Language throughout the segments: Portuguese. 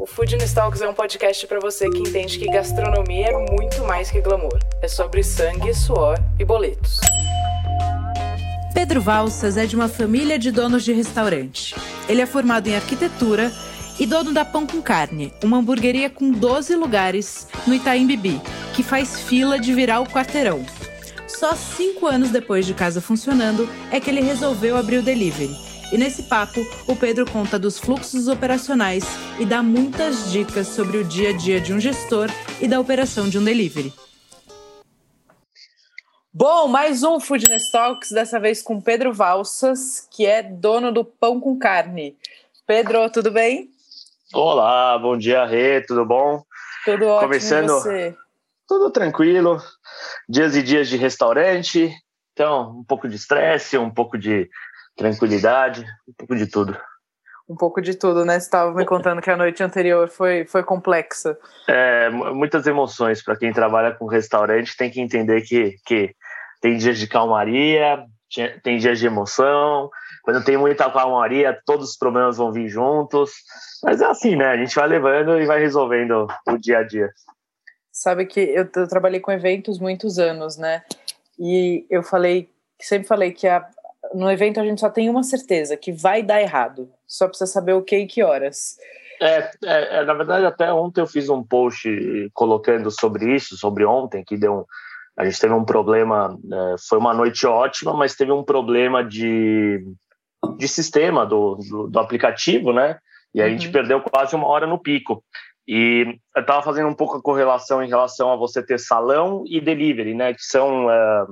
O Food Talks é um podcast para você que entende que gastronomia é muito mais que glamour. É sobre sangue, suor e boletos. Pedro Valsas é de uma família de donos de restaurante. Ele é formado em arquitetura e dono da Pão com Carne, uma hamburgueria com 12 lugares no Itaim Bibi, que faz fila de virar o quarteirão. Só cinco anos depois de casa funcionando é que ele resolveu abrir o delivery e nesse papo, o Pedro conta dos fluxos operacionais e dá muitas dicas sobre o dia a dia de um gestor e da operação de um delivery. Bom, mais um Foodness Talks, dessa vez com Pedro Valsas, que é dono do Pão com Carne. Pedro, tudo bem? Olá, bom dia, Rê, tudo bom? Tudo ótimo, Começando, você? Tudo tranquilo, dias e dias de restaurante, então um pouco de estresse, um pouco de tranquilidade, um pouco de tudo. Um pouco de tudo, né? Você estava me contando que a noite anterior foi, foi complexa. É, muitas emoções. Para quem trabalha com restaurante, tem que entender que, que tem dias de calmaria, tem dias de emoção. Quando tem muita calmaria, todos os problemas vão vir juntos. Mas é assim, né? A gente vai levando e vai resolvendo o dia a dia. Sabe que eu, eu trabalhei com eventos muitos anos, né? E eu falei, sempre falei que a, no evento a gente só tem uma certeza, que vai dar errado. Só precisa saber o que e que horas. É, é, é, na verdade, até ontem eu fiz um post colocando sobre isso, sobre ontem, que deu um, a gente teve um problema, é, foi uma noite ótima, mas teve um problema de, de sistema do, do, do aplicativo, né? E a uhum. gente perdeu quase uma hora no pico. E eu estava fazendo um pouco a correlação em relação a você ter salão e delivery, né? Que são é,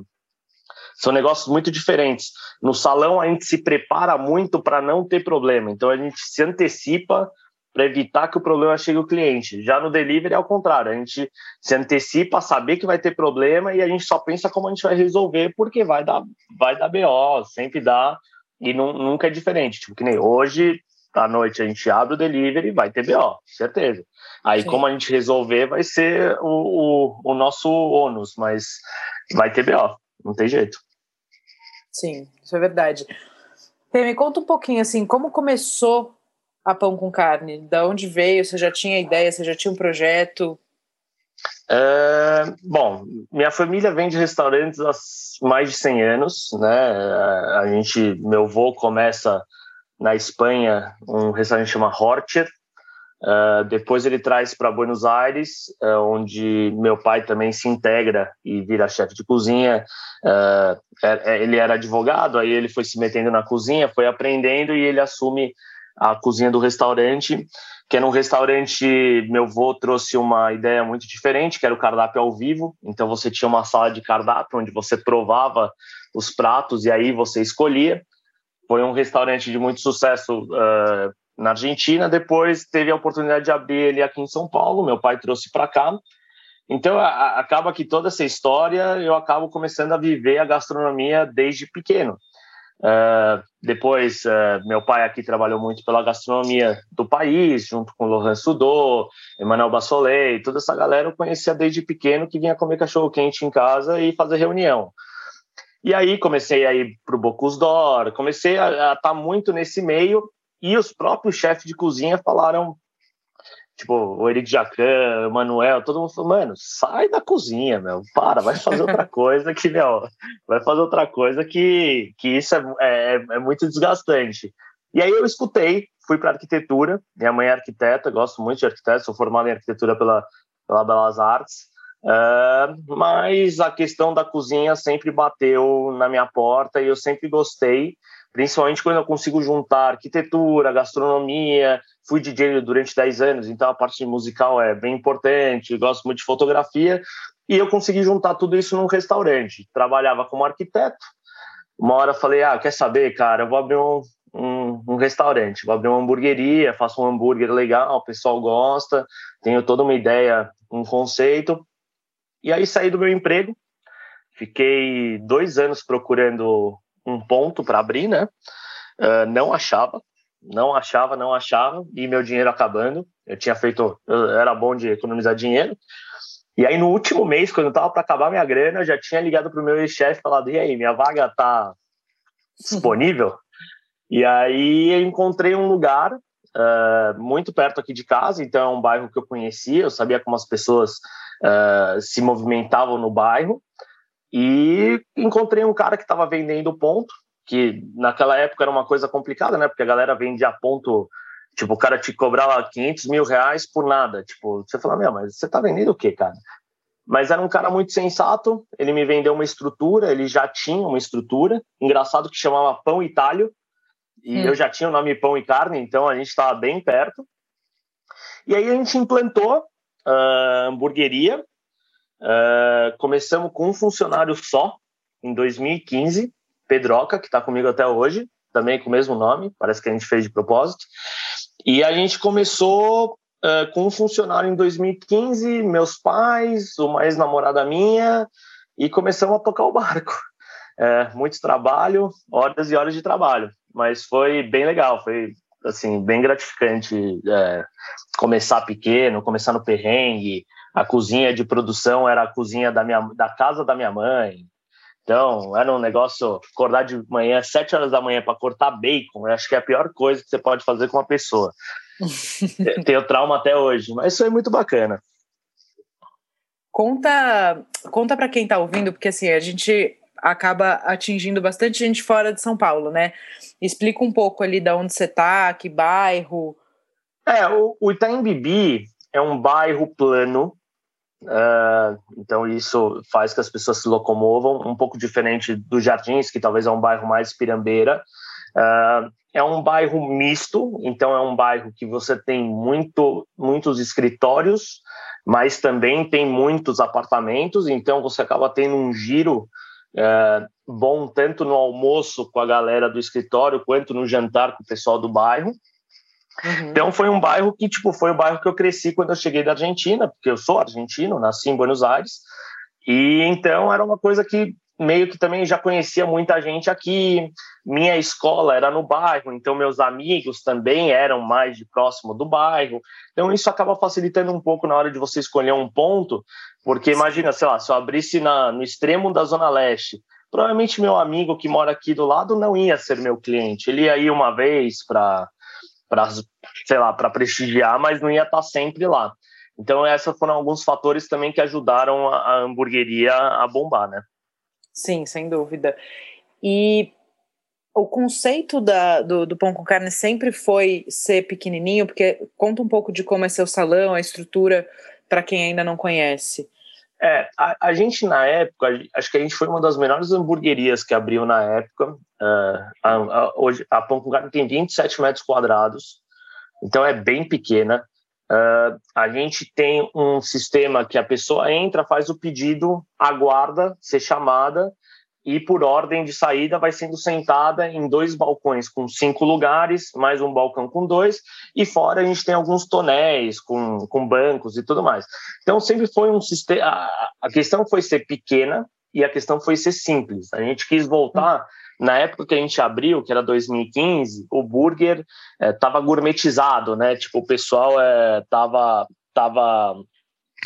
são negócios muito diferentes. No salão, a gente se prepara muito para não ter problema. Então, a gente se antecipa para evitar que o problema chegue ao cliente. Já no delivery é ao contrário, a gente se antecipa a saber que vai ter problema e a gente só pensa como a gente vai resolver, porque vai dar, vai dar BO, sempre dá, e não, nunca é diferente. Tipo, que nem hoje, à noite, a gente abre o delivery vai ter BO, certeza. Aí, Sim. como a gente resolver, vai ser o, o, o nosso ônus, mas vai ter BO, não tem jeito. Sim, isso é verdade. Fê, me conta um pouquinho assim, como começou a Pão com Carne? Da onde veio? Você já tinha ideia? Você já tinha um projeto? É, bom, minha família vem de restaurantes há mais de 100 anos, né? A gente, meu avô começa na Espanha um restaurante chamado Horcher, Uh, depois ele traz para Buenos Aires, uh, onde meu pai também se integra e vira chefe de cozinha. Uh, ele era advogado, aí ele foi se metendo na cozinha, foi aprendendo e ele assume a cozinha do restaurante, que era um restaurante. Meu avô trouxe uma ideia muito diferente, que era o cardápio ao vivo. Então você tinha uma sala de cardápio onde você provava os pratos e aí você escolhia. Foi um restaurante de muito sucesso na Argentina, depois teve a oportunidade de abrir ele aqui em São Paulo, meu pai trouxe para cá. Então, a, acaba que toda essa história eu acabo começando a viver a gastronomia desde pequeno. Uh, depois, uh, meu pai aqui trabalhou muito pela gastronomia do país, junto com Laurent Sudô, Emmanuel Bassolet, toda essa galera eu conhecia desde pequeno que vinha comer cachorro quente em casa e fazer reunião. E aí comecei a ir para o Bocuse d'Or, comecei a estar tá muito nesse meio e os próprios chefes de cozinha falaram, tipo, o Eric Jacan, o Manuel, todo mundo falou, mano, sai da cozinha, meu, para, vai fazer outra coisa que, meu, vai fazer outra coisa que, que isso é, é, é muito desgastante. E aí eu escutei, fui para arquitetura, minha mãe é arquiteta, gosto muito de arquiteto, sou formado em arquitetura pela, pela Belas Artes, uh, mas a questão da cozinha sempre bateu na minha porta e eu sempre gostei, principalmente quando eu consigo juntar arquitetura, gastronomia. Fui DJ durante 10 anos, então a parte musical é bem importante, gosto muito de fotografia, e eu consegui juntar tudo isso num restaurante. Trabalhava como arquiteto. Uma hora falei: Ah, quer saber, cara, eu vou abrir um, um, um restaurante, vou abrir uma hamburgueria, faço um hambúrguer legal, o pessoal gosta, tenho toda uma ideia, um conceito. E aí saí do meu emprego, Fiquei dois anos procurando um ponto para abrir, né? Uh, não achava, não achava, não achava, e meu dinheiro acabando. Eu tinha feito, eu era bom de economizar dinheiro. E aí, no último mês, quando eu tava para acabar minha grana, eu já tinha ligado pro meu chefe e falado: e aí, minha vaga tá disponível? E aí, eu encontrei um lugar uh, muito perto aqui de casa, então é um bairro que eu conhecia, eu sabia como as pessoas uh, se movimentavam no bairro. E encontrei um cara que estava vendendo ponto, que naquela época era uma coisa complicada, né? Porque a galera vendia ponto, tipo, o cara te cobrava 500 mil reais por nada. Tipo, você fala, meu, mas você tá vendendo o quê, cara? Mas era um cara muito sensato, ele me vendeu uma estrutura, ele já tinha uma estrutura, engraçado que chamava Pão Itália, e hum. eu já tinha o nome Pão e Carne, então a gente estava bem perto. E aí a gente implantou a uh, hamburgueria, uh, começamos com um funcionário só, em 2015, Pedroca, que está comigo até hoje, também com o mesmo nome, parece que a gente fez de propósito. E a gente começou uh, com um funcionário em 2015, meus pais, uma ex-namorada minha, e começamos a tocar o barco. É, muito trabalho, horas e horas de trabalho, mas foi bem legal, foi assim bem gratificante é, começar pequeno, começar no perrengue. A cozinha de produção era a cozinha da minha da casa da minha mãe, então, era um negócio, acordar de manhã, sete horas da manhã, para cortar bacon, eu acho que é a pior coisa que você pode fazer com uma pessoa. Tenho trauma até hoje, mas isso é muito bacana. Conta, conta para quem está ouvindo, porque assim, a gente acaba atingindo bastante gente fora de São Paulo, né? Explica um pouco ali de onde você está, que bairro. É, o, o Itaim Bibi é um bairro plano, Uh, então isso faz que as pessoas se locomovam, um pouco diferente dos Jardins, que talvez é um bairro mais pirambeira. Uh, é um bairro misto, então é um bairro que você tem muito, muitos escritórios, mas também tem muitos apartamentos, então você acaba tendo um giro uh, bom tanto no almoço com a galera do escritório, quanto no jantar com o pessoal do bairro. Uhum. Então foi um bairro que tipo foi o bairro que eu cresci quando eu cheguei da Argentina, porque eu sou argentino, nasci em Buenos Aires. E então era uma coisa que meio que também já conhecia muita gente aqui. Minha escola era no bairro, então meus amigos também eram mais de próximo do bairro. Então isso acaba facilitando um pouco na hora de você escolher um ponto, porque imagina, sei lá, se eu abrisse na, no extremo da Zona Leste, provavelmente meu amigo que mora aqui do lado não ia ser meu cliente. Ele ia ir uma vez para para sei lá, para prestigiar, mas não ia estar tá sempre lá. Então, esses foram alguns fatores também que ajudaram a, a hamburgueria a bombar, né? Sim, sem dúvida. E o conceito da, do, do, pão com carne sempre foi ser pequenininho, porque conta um pouco de como é seu salão, a estrutura, para quem ainda não conhece. É, a, a, gente na época, acho que a gente foi uma das melhores hamburguerias que abriu na época. Uh, a, a, hoje a Pão com Carne tem 27 metros quadrados, então é bem pequena. Uh, a gente tem um sistema que a pessoa entra, faz o pedido, aguarda ser chamada e por ordem de saída vai sendo sentada em dois balcões com cinco lugares, mais um balcão com dois, e fora a gente tem alguns tonéis com, com bancos e tudo mais. Então sempre foi um sistema. A questão foi ser pequena e a questão foi ser simples. A gente quis voltar. Na época que a gente abriu, que era 2015, o burger estava eh, gourmetizado, né? Tipo, o pessoal estava. Eh, tava,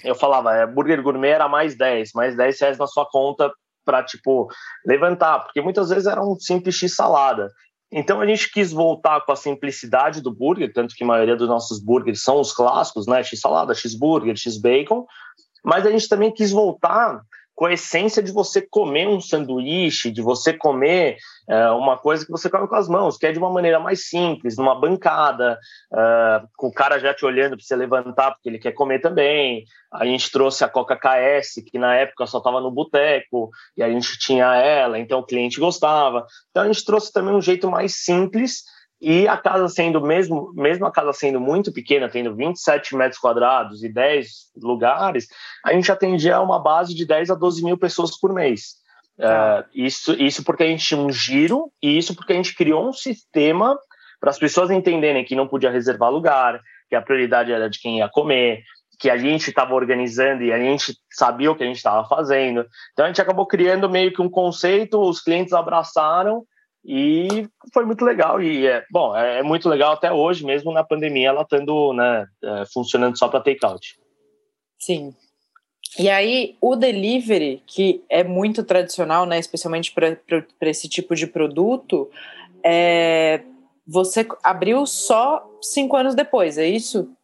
eu falava, é, burger gourmet era mais 10, mais 10 reais na sua conta para tipo levantar, porque muitas vezes era um simples x salada. Então a gente quis voltar com a simplicidade do burger, tanto que a maioria dos nossos burgers são os clássicos, né, x salada, x burger, x bacon, mas a gente também quis voltar com a essência de você comer um sanduíche, de você comer é, uma coisa que você come com as mãos, que é de uma maneira mais simples, numa bancada, é, com o cara já te olhando para você levantar, porque ele quer comer também. A gente trouxe a Coca KS, que na época só estava no boteco, e a gente tinha ela, então o cliente gostava. Então a gente trouxe também um jeito mais simples e a casa sendo, mesmo, mesmo a casa sendo muito pequena, tendo 27 metros quadrados e 10 lugares, a gente atendia uma base de 10 a 12 mil pessoas por mês. Uh, isso, isso porque a gente tinha um giro e isso porque a gente criou um sistema para as pessoas entenderem que não podia reservar lugar, que a prioridade era de quem ia comer, que a gente estava organizando e a gente sabia o que a gente estava fazendo. Então a gente acabou criando meio que um conceito, os clientes abraçaram e foi muito legal. E é, bom, é, é muito legal até hoje, mesmo na pandemia, ela estando né, é, funcionando só para takeout. Sim. E aí, o delivery, que é muito tradicional, né, especialmente para esse tipo de produto, é, você abriu só cinco anos depois, é isso?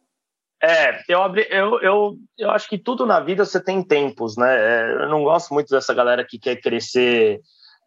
É, eu, abri, eu, eu, eu acho que tudo na vida você tem tempos, né? É, eu não gosto muito dessa galera que quer crescer,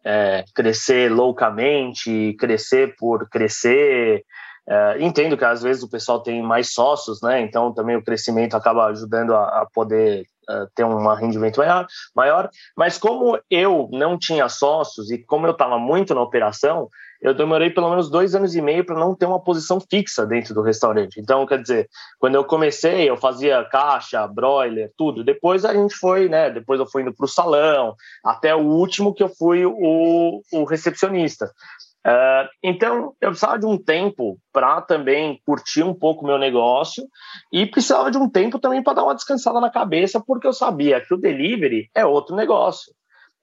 é, crescer loucamente, crescer por crescer. É, entendo que às vezes o pessoal tem mais sócios, né? Então também o crescimento acaba ajudando a, a poder uh, ter um rendimento maior, maior. Mas como eu não tinha sócios e como eu estava muito na operação, eu demorei pelo menos dois anos e meio para não ter uma posição fixa dentro do restaurante. Então, quer dizer, quando eu comecei, eu fazia caixa, broiler, tudo. Depois a gente foi, né? Depois eu fui indo para o salão, até o último que eu fui o, o recepcionista. Uh, então, eu precisava de um tempo para também curtir um pouco o meu negócio e precisava de um tempo também para dar uma descansada na cabeça, porque eu sabia que o delivery é outro negócio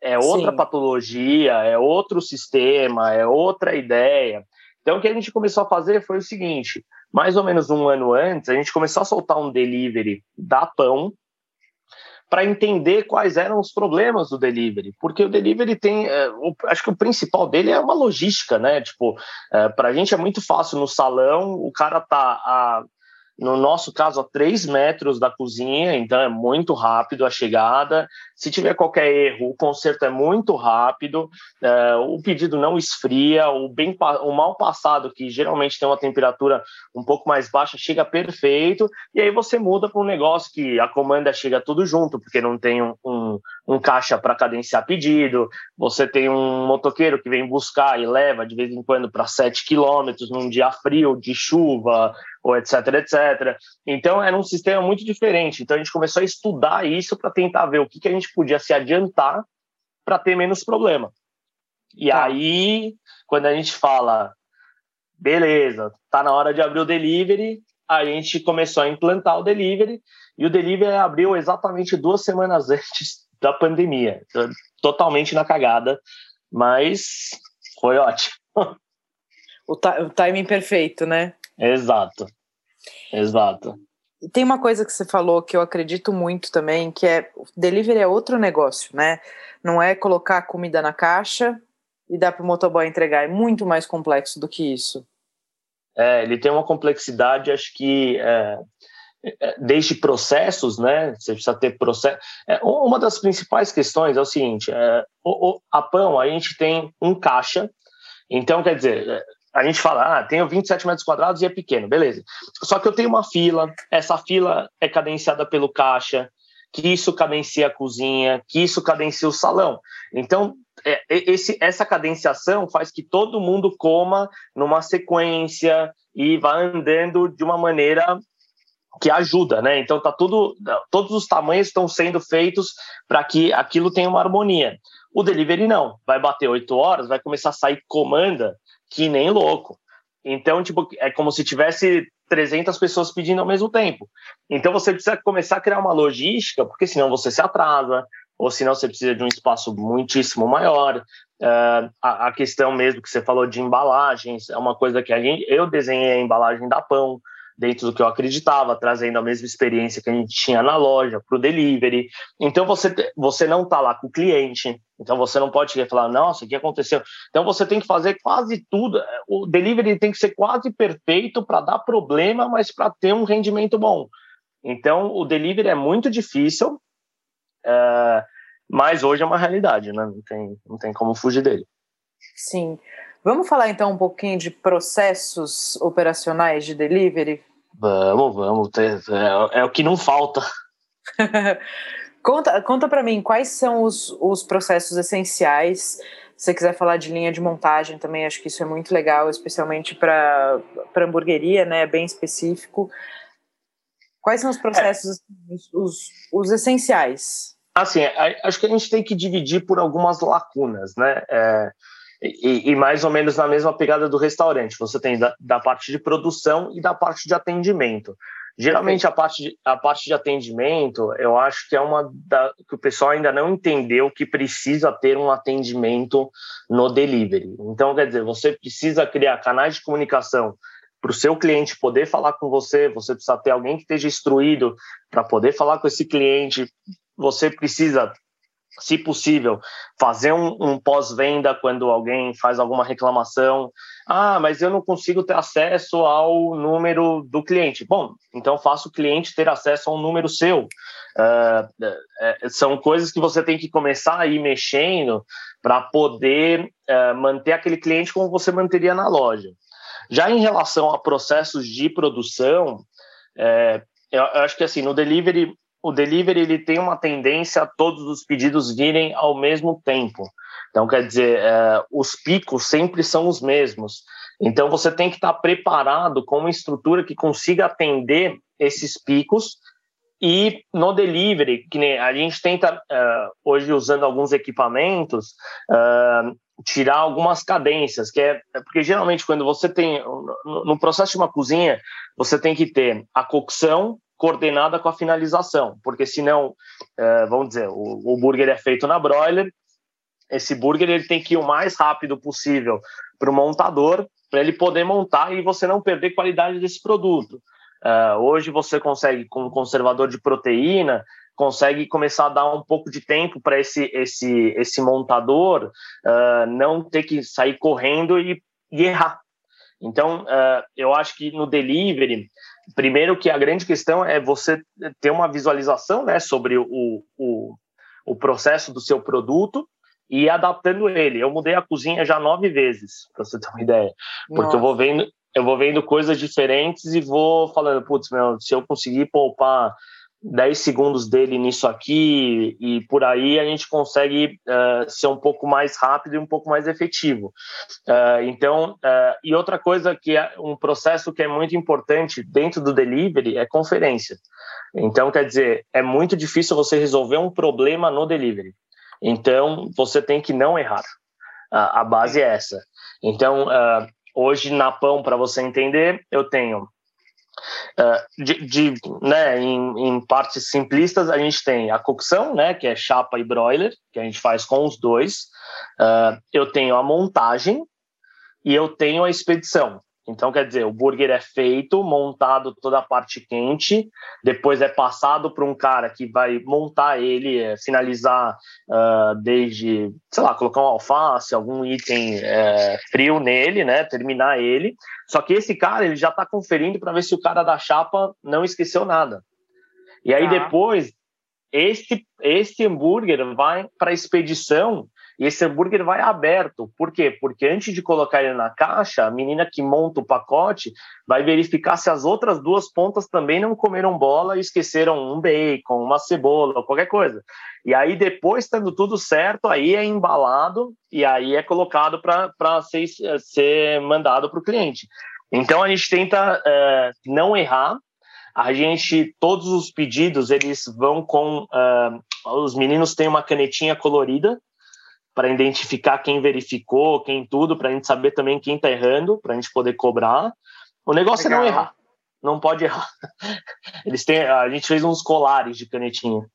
é outra Sim. patologia, é outro sistema, é outra ideia. Então, o que a gente começou a fazer foi o seguinte: mais ou menos um ano antes, a gente começou a soltar um delivery da Pão para entender quais eram os problemas do delivery, porque o delivery tem, é, o, acho que o principal dele é uma logística, né? Tipo, é, para a gente é muito fácil no salão, o cara tá a no nosso caso, a 3 metros da cozinha, então é muito rápido a chegada. Se tiver qualquer erro, o conserto é muito rápido, é, o pedido não esfria, o, bem, o mal passado, que geralmente tem uma temperatura um pouco mais baixa, chega perfeito, e aí você muda para um negócio que a comanda chega tudo junto, porque não tem um, um, um caixa para cadenciar pedido, você tem um motoqueiro que vem buscar e leva de vez em quando para 7 quilômetros num dia frio, de chuva, ou etc, etc. Então era um sistema muito diferente. Então a gente começou a estudar isso para tentar ver o que, que a gente podia se adiantar para ter menos problema. E tá. aí, quando a gente fala, beleza, tá na hora de abrir o delivery, a gente começou a implantar o delivery e o delivery abriu exatamente duas semanas antes da pandemia, totalmente na cagada, mas foi ótimo. O, o timing perfeito, né? Exato. Exato. Tem uma coisa que você falou que eu acredito muito também, que é delivery é outro negócio, né? Não é colocar comida na caixa e dar para o motoboy entregar. É muito mais complexo do que isso. É, ele tem uma complexidade, acho que é, é desde processos, né? Você precisa ter processo. É, uma das principais questões é o seguinte: é, o, o, a pão a gente tem um caixa, então quer dizer é, a gente fala, ah, tenho 27 metros quadrados e é pequeno, beleza. Só que eu tenho uma fila, essa fila é cadenciada pelo caixa, que isso cadencia a cozinha, que isso cadencia o salão. Então, é, esse, essa cadenciação faz que todo mundo coma numa sequência e vá andando de uma maneira que ajuda, né? Então tá tudo, todos os tamanhos estão sendo feitos para que aquilo tenha uma harmonia. O delivery não, vai bater oito horas, vai começar a sair comanda que nem louco. Então, tipo, é como se tivesse 300 pessoas pedindo ao mesmo tempo. Então, você precisa começar a criar uma logística, porque senão você se atrasa, ou senão você precisa de um espaço muitíssimo maior. Uh, a, a, questão mesmo que você falou de embalagens é uma coisa que a gente, eu desenhei a embalagem da Pão, dentro do que eu acreditava, trazendo a mesma experiência que a gente tinha na loja para o delivery. Então você, você não está lá com o cliente, então você não pode falar, nossa, o que aconteceu? Então você tem que fazer quase tudo. O delivery tem que ser quase perfeito para dar problema, mas para ter um rendimento bom. Então o delivery é muito difícil, é, mas hoje é uma realidade, né? Não tem, não tem como fugir dele. Sim. Vamos falar então um pouquinho de processos operacionais de delivery? Vamos, vamos. É, é o que não falta. conta conta para mim quais são os, os processos essenciais. Se você quiser falar de linha de montagem também, acho que isso é muito legal, especialmente para hamburgueria, né? Bem específico. Quais são os processos, é. os, os essenciais? Assim, acho que a gente tem que dividir por algumas lacunas, né? É, e, e, mais ou menos na mesma pegada do restaurante. Você tem da, da, parte de produção e da parte de atendimento. Geralmente a parte, de, a parte de atendimento, eu acho que é uma da, que o pessoal ainda não entendeu que precisa ter um atendimento no delivery. Então, quer dizer, você precisa criar canais de comunicação para o seu cliente poder falar com você, você precisa ter alguém que esteja instruído para poder falar com esse cliente, você precisa se possível, fazer um, um pós-venda quando alguém faz alguma reclamação. Ah, mas eu não consigo ter acesso ao número do cliente. Bom, então faça o cliente ter acesso a um número seu. Uh, são coisas que você tem que começar a ir mexendo para poder uh, manter aquele cliente como você manteria na loja. Já em relação a processos de produção, é, eu acho que assim no delivery o delivery ele tem uma tendência a todos os pedidos virem ao mesmo tempo. Então, quer dizer, é, os picos sempre são os mesmos. Então, você tem que estar preparado com uma estrutura que consiga atender esses picos. E no delivery, que nem a gente tenta, uh, hoje usando alguns equipamentos, uh, tirar algumas cadências, que é porque geralmente quando você tem, no processo de uma cozinha, você tem que ter a cocção, coordenada com a finalização, porque senão, é, vamos dizer, o, o burger é feito na broiler, esse burger ele tem que ir o mais rápido possível para o montador, para ele poder montar e você não perder qualidade desse produto. Uh, hoje você consegue, com um conservador de proteína, consegue começar a dar um pouco de tempo para esse, esse, esse montador uh, não ter que sair correndo e, e errar. Então, uh, eu acho que no delivery, primeiro que a grande questão é você ter uma visualização né, sobre o, o, o processo do seu produto e adaptando ele. Eu mudei a cozinha já nove vezes, para você ter uma ideia. Porque Nossa. eu vou vendo, eu vou vendo coisas diferentes e vou falando, putz, meu, se eu conseguir poupar 10 segundos dele nisso aqui e por aí a gente consegue uh, ser um pouco mais rápido e um pouco mais efetivo. Uh, então, uh, e outra coisa que é um processo que é muito importante dentro do delivery é conferência. Então, quer dizer, é muito difícil você resolver um problema no delivery. Então, você tem que não errar. a base é essa. Então, hoje na Pão, para você entender, eu tenho Uh, de, de, né, em, em, partes simplistas, a gente tem a cocção, né, que é chapa e broiler, que a gente faz com os dois. Uh, eu tenho a montagem e eu tenho a expedição. Então, quer dizer, o burger é feito, montado toda a parte quente, depois é passado para um cara que vai montar ele, é, finalizar uh, desde, sei lá, colocar um alface, algum item é, frio nele, né? Terminar ele. Só que esse cara, ele já está conferindo para ver se o cara da chapa não esqueceu nada. E aí ah. depois, este, este hambúrguer vai para a expedição e esse hambúrguer vai aberto. Por quê? Porque antes de colocar ele na caixa, a menina que monta o pacote vai verificar se as outras duas pontas também não comeram bola e esqueceram um bacon, uma cebola, qualquer coisa. E aí, depois, estando tudo certo, aí é embalado e aí é colocado para ser, ser mandado para o cliente. Então, a gente tenta é, não errar. A gente, todos os pedidos, eles vão com. Uh, os meninos têm uma canetinha colorida para identificar quem verificou, quem tudo, para a gente saber também quem está errando, para a gente poder cobrar. O negócio Legal. é não errar, não pode errar. Eles têm, a gente fez uns colares de canetinha.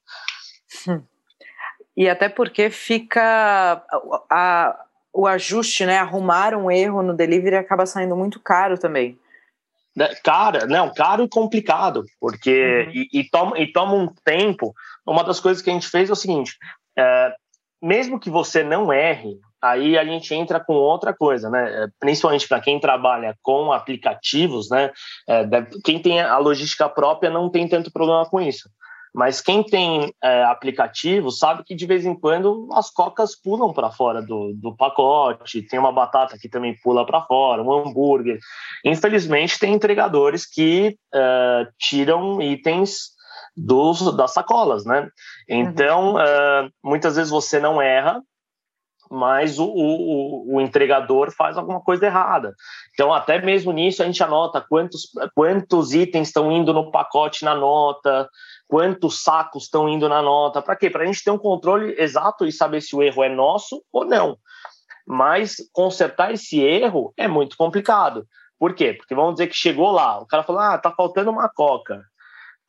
E até porque fica a, a, o ajuste, né? Arrumar um erro no delivery acaba saindo muito caro também. Né, cara, não, caro e complicado, porque uhum. e, e, toma, e toma um tempo. Uma das coisas que a gente fez é o seguinte: é, mesmo que você não erre, aí a gente entra com outra coisa, né? É, principalmente para quem trabalha com aplicativos, né? É, quem tem a logística própria não tem tanto problema com isso. Mas quem tem é, aplicativo sabe que de vez em quando as cocas pulam para fora do, do pacote, tem uma batata que também pula para fora, um hambúrguer. Infelizmente, tem entregadores que é, tiram itens dos, das sacolas, né? Então, uhum. uh, muitas vezes você não erra, mas o, o, o, entregador faz alguma coisa errada. Então, até mesmo nisso, a gente anota quantos, quantos itens estão indo no pacote na nota, quantos sacos estão indo na nota. Para quê? Para a gente ter um controle exato e saber se o erro é nosso ou não. Mas consertar esse erro é muito complicado. Por quê? Porque vamos dizer que chegou lá, o cara falou: ah, tá faltando uma coca.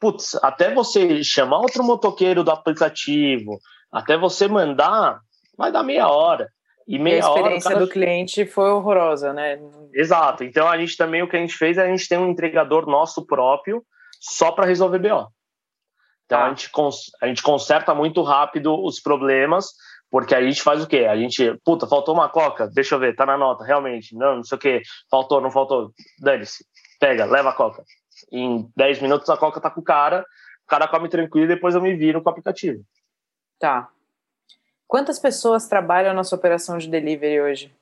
Putz, até você chamar outro motoqueiro do aplicativo, até você mandar, vai dar meia hora. E, meia e a experiência hora, cara... do cliente foi horrorosa, né? Exato. Então a gente também o que a gente fez é a gente tem um entregador nosso próprio só para resolver BO. Então ah. a, gente cons a gente conserta muito rápido os problemas, porque a gente faz o quê? A gente, puta, faltou uma coca, deixa eu ver, tá na nota, realmente, não, não sei o quê, faltou, não faltou, dane-se, pega, leva a coca. Em 10 minutos a coca tá com o cara, o cara come tranquilo e depois eu me viro com o aplicativo. Tá. Quantas pessoas trabalham na sua operação de delivery hoje?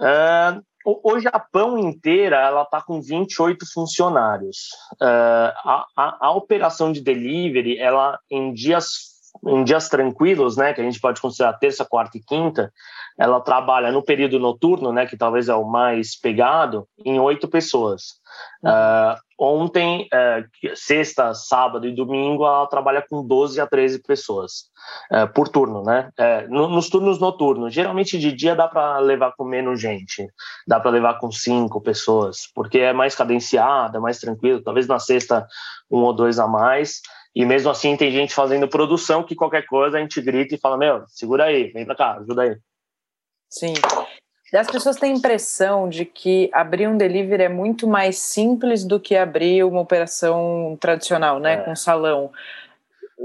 Uh, o, Japão inteira ela está com 28 funcionários. Uh, a, a, a, operação de delivery, ela em dias em dias tranquilos, né, que a gente pode considerar terça, quarta e quinta, ela trabalha no período noturno, né, que talvez é o mais pegado, em oito pessoas. Uh, ontem, uh, sexta, sábado e domingo, ela trabalha com 12 a 13 pessoas uh, por turno, né? No, nos turnos noturnos, geralmente de dia dá para levar com menos gente, dá para levar com cinco pessoas, porque é mais cadenciada, é mais tranquilo. Talvez na sexta um ou dois a mais. E mesmo assim tem gente fazendo produção que qualquer coisa a gente grita e fala, meu, segura aí, vem para cá, ajuda aí. Sim. As pessoas têm a impressão de que abrir um delivery é muito mais simples do que abrir uma operação tradicional, né, é. com salão.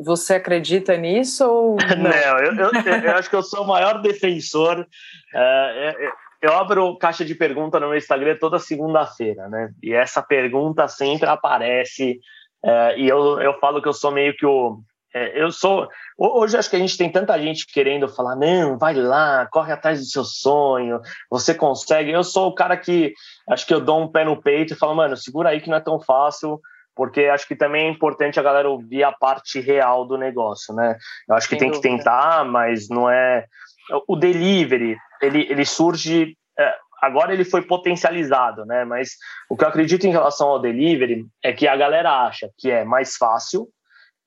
Você acredita nisso ou não? não eu, eu, eu, acho que eu sou o maior defensor. É, é, eu abro caixa de pergunta no meu Instagram toda segunda-feira, né? E essa pergunta sempre aparece. É, e eu, eu falo que eu sou meio que o, é, eu sou. Hoje acho que a gente tem tanta gente querendo falar, não, vai lá, corre atrás do seu sonho, você consegue. Eu sou o cara que acho que eu dou um pé no peito e falo, mano, segura aí que não é tão fácil, porque acho que também é importante a galera ouvir a parte real do negócio, né? Eu acho que Sem tem dúvida. que tentar, mas não é. O delivery, ele, ele surge. É, agora ele foi potencializado, né? Mas o que eu acredito em relação ao delivery é que a galera acha que é mais fácil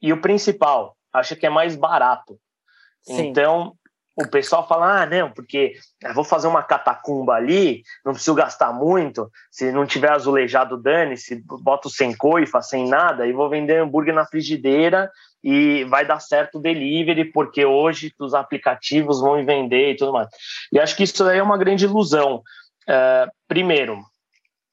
e o principal, acha que é mais barato. Sim. Então, o pessoal fala: ah, não, porque vou fazer uma catacumba ali, não preciso gastar muito. Se não tiver azulejado, dane-se, boto sem coifa, sem nada, e vou vender hambúrguer na frigideira e vai dar certo o delivery, porque hoje os aplicativos vão vender e tudo mais. E acho que isso aí é uma grande ilusão. Uh, primeiro,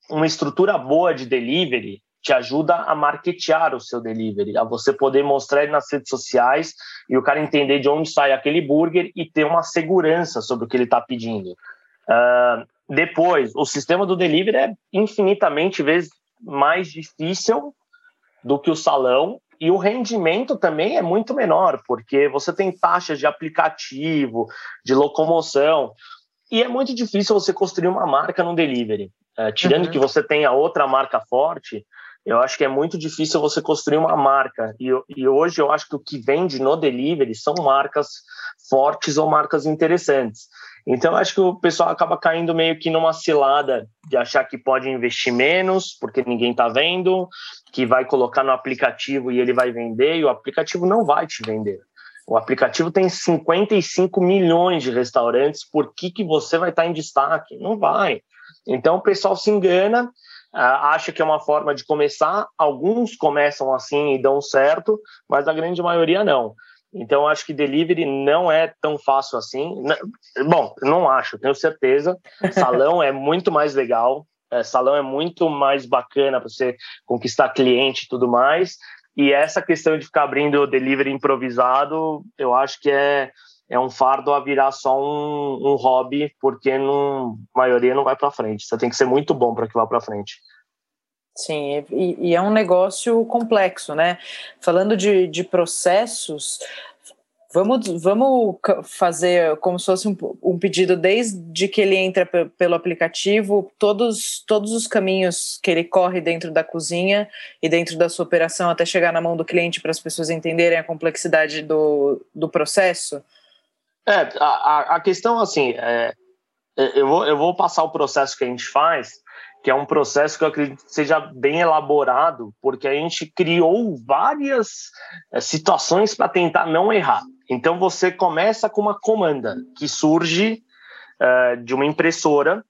uma estrutura boa de delivery te ajuda a marketear o seu delivery, a você poder mostrar ele nas redes sociais e o cara entender de onde sai aquele burger e ter uma segurança sobre o que ele está pedindo. Uh, depois, o sistema do delivery é infinitamente vezes mais difícil do que o salão e o rendimento também é muito menor, porque você tem taxas de aplicativo, de locomoção, e é muito difícil você construir uma marca no delivery. Uh, tirando uhum. que você tenha outra marca forte, eu acho que é muito difícil você construir uma marca. E, e hoje eu acho que o que vende no delivery são marcas fortes ou marcas interessantes. Então, eu acho que o pessoal acaba caindo meio que numa cilada de achar que pode investir menos, porque ninguém está vendo, que vai colocar no aplicativo e ele vai vender, e o aplicativo não vai te vender. O aplicativo tem 55 milhões de restaurantes, por que, que você vai estar tá em destaque? Não vai. Então, o pessoal se engana acha que é uma forma de começar. Alguns começam assim e dão certo, mas a grande maioria não. Então, acho que delivery não é tão fácil assim. Bom, não acho, tenho certeza. Salão é muito mais legal. É, salão é muito mais bacana para você conquistar cliente e tudo mais. E essa questão de ficar abrindo delivery improvisado, eu acho que é, é um fardo a virar só um, um hobby, porque a maioria não vai para frente. Você tem que ser muito bom para que vá para frente. Sim, e, e, é um negócio complexo, né? Falando de, de processos, vamos, vamos fazer como se fosse um, um pedido desde que ele entra pelo aplicativo, todos, todos os caminhos que ele corre dentro da cozinha e dentro da sua operação até chegar na mão do cliente para as pessoas entenderem a complexidade do, do processo. É, a, a questão, assim, é, é, eu, vou, eu vou passar o processo que a gente faz, que é um processo que eu acredito que seja bem elaborado, porque a gente criou várias é, situações para tentar não errar. Então, você começa com uma comanda que surge é, de uma impressora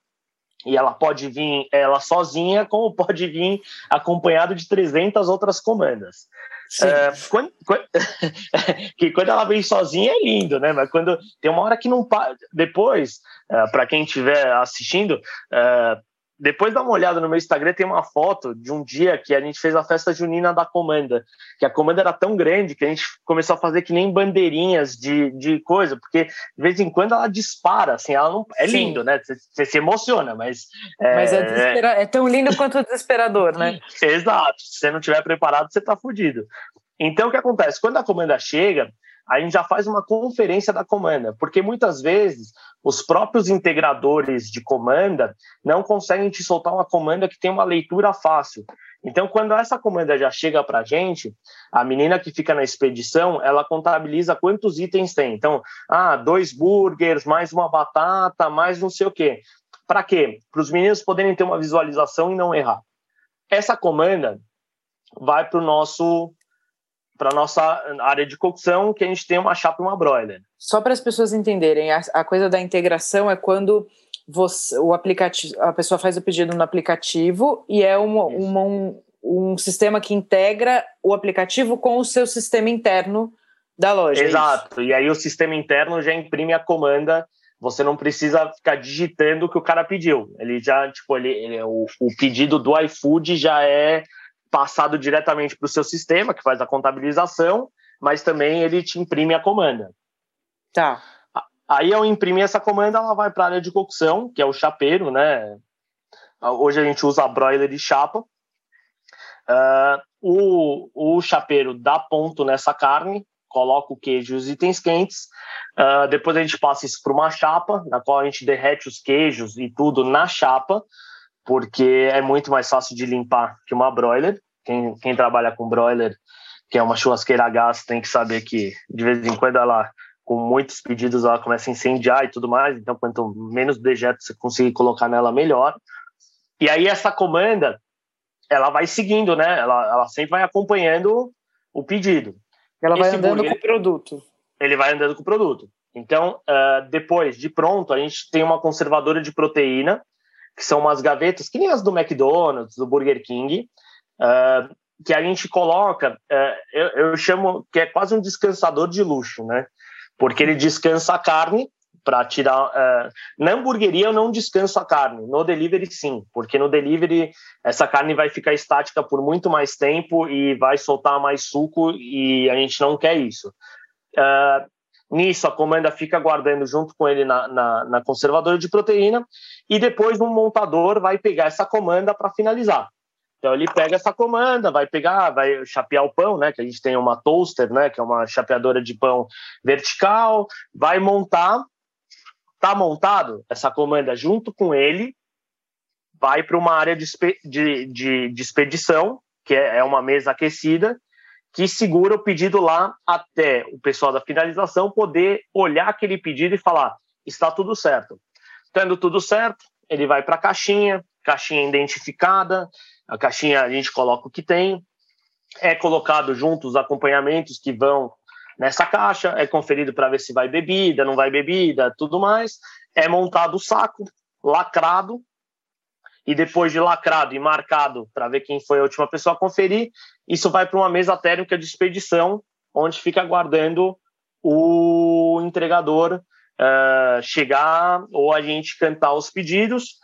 E ela pode vir ela sozinha, como pode vir acompanhado de 300 outras comandas. É, quando, quando, que quando ela vem sozinha é lindo, né? Mas quando tem uma hora que não depois, é, para quem estiver assistindo, é, depois dá uma olhada no meu Instagram, tem uma foto de um dia que a gente fez a festa junina da comanda, que a comanda era tão grande que a gente começou a fazer que nem bandeirinhas de, de coisa, porque de vez em quando ela dispara, assim, ela não. É Sim. lindo, né? Você se emociona, mas. É, mas é, desespera... é tão lindo quanto desesperador, né? Exato. Se você não estiver preparado, você tá fudido. Então, o que acontece? Quando a comanda chega, a gente já faz uma conferência da comanda, porque muitas vezes os próprios integradores de comanda não conseguem te soltar uma comanda que tem uma leitura fácil. Então, quando essa comanda já chega para a gente, a menina que fica na expedição, ela contabiliza quantos itens tem. Então, ah, dois burgers, mais uma batata, mais não sei o quê. Para quê? Para os meninos poderem ter uma visualização e não errar. Essa comanda vai para o nosso para nossa área de cocção, que a gente tem uma chapa e uma broiler. Só para as pessoas entenderem, a, a, coisa da integração é quando você, o aplicativo, a pessoa faz o pedido no aplicativo e é uma, uma, um, um sistema que integra o aplicativo com o seu sistema interno da loja. É Exato. É e aí o sistema interno já imprime a comanda. Você não precisa ficar digitando o que o cara pediu. Ele já, tipo, ele, ele o, o pedido do iFood já é passado diretamente para o seu sistema, que faz a contabilização, mas também ele te imprime a comanda. Tá. Aí, ao imprimir essa comanda, ela vai para a área de cocção, que é o chapeiro, né? Hoje a gente usa broiler e chapa. Uh, o, o chapeiro dá ponto nessa carne, coloca o queijo e os itens quentes. Uh, depois a gente passa isso para uma chapa, na qual a gente derrete os queijos e tudo na chapa porque é muito mais fácil de limpar que uma broiler. Quem, quem trabalha com broiler, que é uma churrasqueira a gás, tem que saber que de vez em quando ela, com muitos pedidos, ela começa a incendiar e tudo mais. Então, quanto menos dejeto você conseguir colocar nela, melhor. E aí, essa comanda, ela vai seguindo, né? Ela, ela sempre vai acompanhando o pedido. Ela Esse vai andando burger, com o produto. Ele vai andando com o produto. Então, uh, depois de pronto, a gente tem uma conservadora de proteína que são umas gavetas, que nem as do McDonald's, do Burger King, uh, que a gente coloca, uh, eu, eu, chamo que é quase um descansador de luxo, né? Porque ele descansa a carne para tirar. Uh, na hamburgueria eu não descanso a carne, no delivery sim, porque no delivery essa carne vai ficar estática por muito mais tempo e vai soltar mais suco e a gente não quer isso. Uh, Nisso, a comanda fica guardando junto com ele na, na, na conservadora de proteína e depois um montador vai pegar essa comanda para finalizar. Então ele pega essa comanda, vai pegar, vai chapear o pão, né? Que a gente tem uma toaster, né? Que é uma chapeadora de pão vertical, vai montar, tá montado essa comanda junto com ele, vai para uma área de, de, de, de expedição, que é, é uma mesa aquecida, que segura o pedido lá até o pessoal da finalização poder olhar aquele pedido e falar: está tudo certo. Tendo tudo certo, ele vai para a caixinha, caixinha identificada, a caixinha a gente coloca o que tem, é colocado junto os acompanhamentos que vão nessa caixa, é conferido para ver se vai bebida, não vai bebida, tudo mais, é montado o saco, lacrado, e depois de lacrado e marcado para ver quem foi a última pessoa a conferir, isso vai para uma mesa térmica de expedição, onde fica aguardando o entregador uh, chegar ou a gente cantar os pedidos.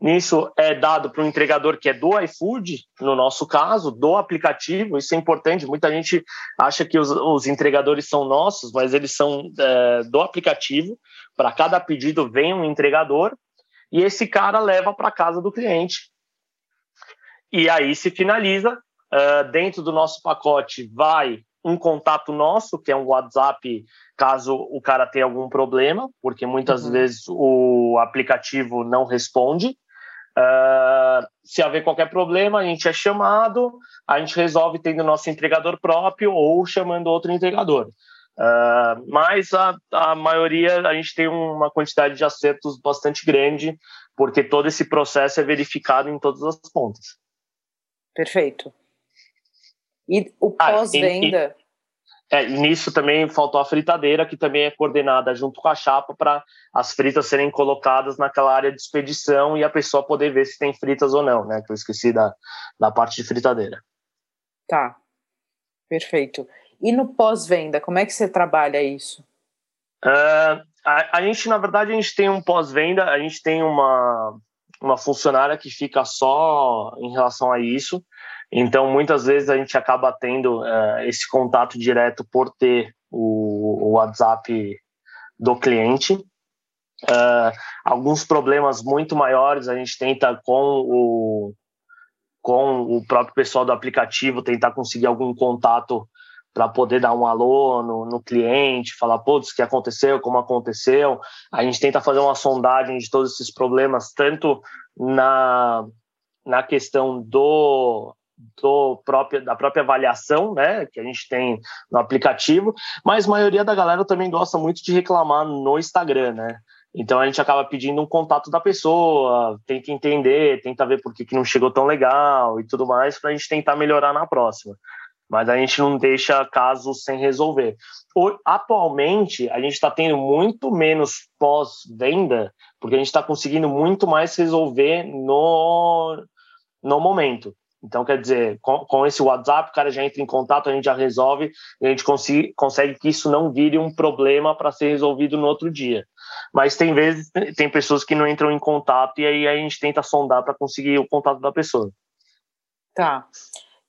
Nisso é dado para o entregador que é do iFood, no nosso caso, do aplicativo. Isso é importante. Muita gente acha que os, os entregadores são nossos, mas eles são uh, do aplicativo. Para cada pedido vem um entregador e esse cara leva para casa do cliente. E aí se finaliza. Uh, dentro do nosso pacote vai um contato nosso, que é um WhatsApp, caso o cara tenha algum problema, porque muitas uhum. vezes o aplicativo não responde. Uh, se haver qualquer problema, a gente é chamado, a gente resolve tendo nosso entregador próprio ou chamando outro entregador. Uh, mas a, a maioria, a gente tem uma quantidade de acertos bastante grande, porque todo esse processo é verificado em todas as pontas. Perfeito. E o pós-venda? É, e nisso também faltou a fritadeira, que também é coordenada junto com a chapa para as fritas serem colocadas naquela área de expedição e a pessoa poder ver se tem fritas ou não, né? Que eu esqueci da, da parte de fritadeira. Tá, perfeito. E no pós-venda, como é que você trabalha isso? Uh, a, a, gente, na verdade, a gente tem um pós-venda, a gente tem uma, uma funcionária que fica só em relação a isso. Então, muitas vezes a gente acaba tendo uh, esse contato direto por ter o, o WhatsApp do cliente. Uh, alguns problemas muito maiores a gente tenta com o com o próprio pessoal do aplicativo tentar conseguir algum contato para poder dar um alô no, no cliente, falar, putz, o que aconteceu, como aconteceu. A gente tenta fazer uma sondagem de todos esses problemas, tanto na, na questão do do próprio, da própria avaliação né, que a gente tem no aplicativo, mas a maioria da galera também gosta muito de reclamar no Instagram, né? Então a gente acaba pedindo um contato da pessoa, tenta entender, tenta ver por que, que não chegou tão legal e tudo mais, para a gente tentar melhorar na próxima. Mas a gente não deixa casos sem resolver. Atualmente, a gente está tendo muito menos pós-venda, porque a gente está conseguindo muito mais resolver no, no momento. Então, quer dizer, com, com, esse WhatsApp, o cara já entra em contato, a gente já resolve, e a gente consegue, consegue que isso não vire um problema para ser resolvido no outro dia. Mas tem vezes, tem pessoas que não entram em contato e aí a gente tenta sondar para conseguir o contato da pessoa. Tá.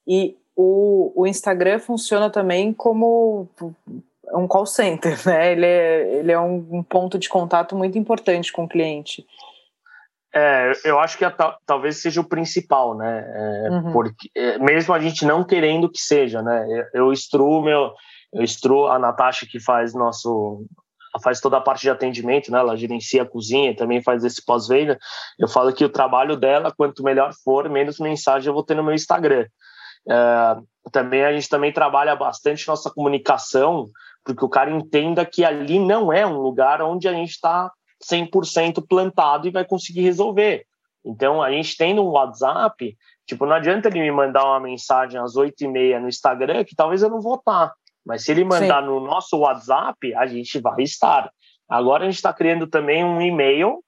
E o, o Instagram funciona também como um call center, né? Ele é, ele é um, ponto de contato muito importante com o cliente. É, eu acho que a, talvez seja o principal, né? É, uhum. Porque é, mesmo a gente não querendo que seja, né? Eu, eu instruo meu, eu instruo a Natasha que faz nosso faz toda a parte de atendimento, né? Ela gerencia a cozinha, também faz esse pós-venda. Eu falo que o trabalho dela, quanto melhor for, menos mensagem eu vou ter no meu Instagram. É, também a gente também trabalha bastante nossa comunicação, porque o cara entenda que ali não é um lugar onde a gente está 100% plantado e vai conseguir resolver. Então, a gente tem no WhatsApp, tipo, não adianta ele me mandar uma mensagem às 8h30 no Instagram, que talvez eu não vou estar. Mas se ele mandar Sim. no nosso WhatsApp, a gente vai estar. Agora a gente está criando também um e-mail.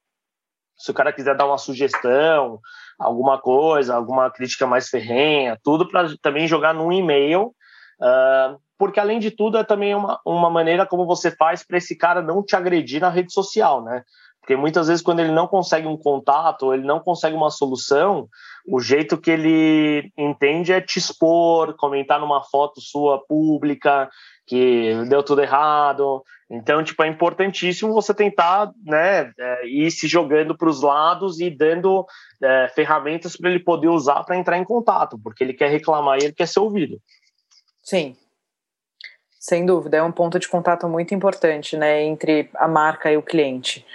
Se o cara quiser dar uma sugestão, alguma coisa, alguma crítica mais ferrenha, tudo para também jogar num e-mail. Uh, porque além de tudo é também uma, uma maneira como você faz para esse cara não te agredir na rede social, né? Porque muitas vezes quando ele não consegue um contato, ele não consegue uma solução, o jeito que ele entende é te expor, comentar numa foto sua pública que deu tudo errado. Então, tipo, é importantíssimo você tentar, né, é, ir se jogando para os lados e dando é, ferramentas para ele poder usar para entrar em contato, porque ele quer reclamar e ele quer ser ouvido. Sim, sem dúvida, é um ponto de contato muito importante, né, entre a marca e o cliente.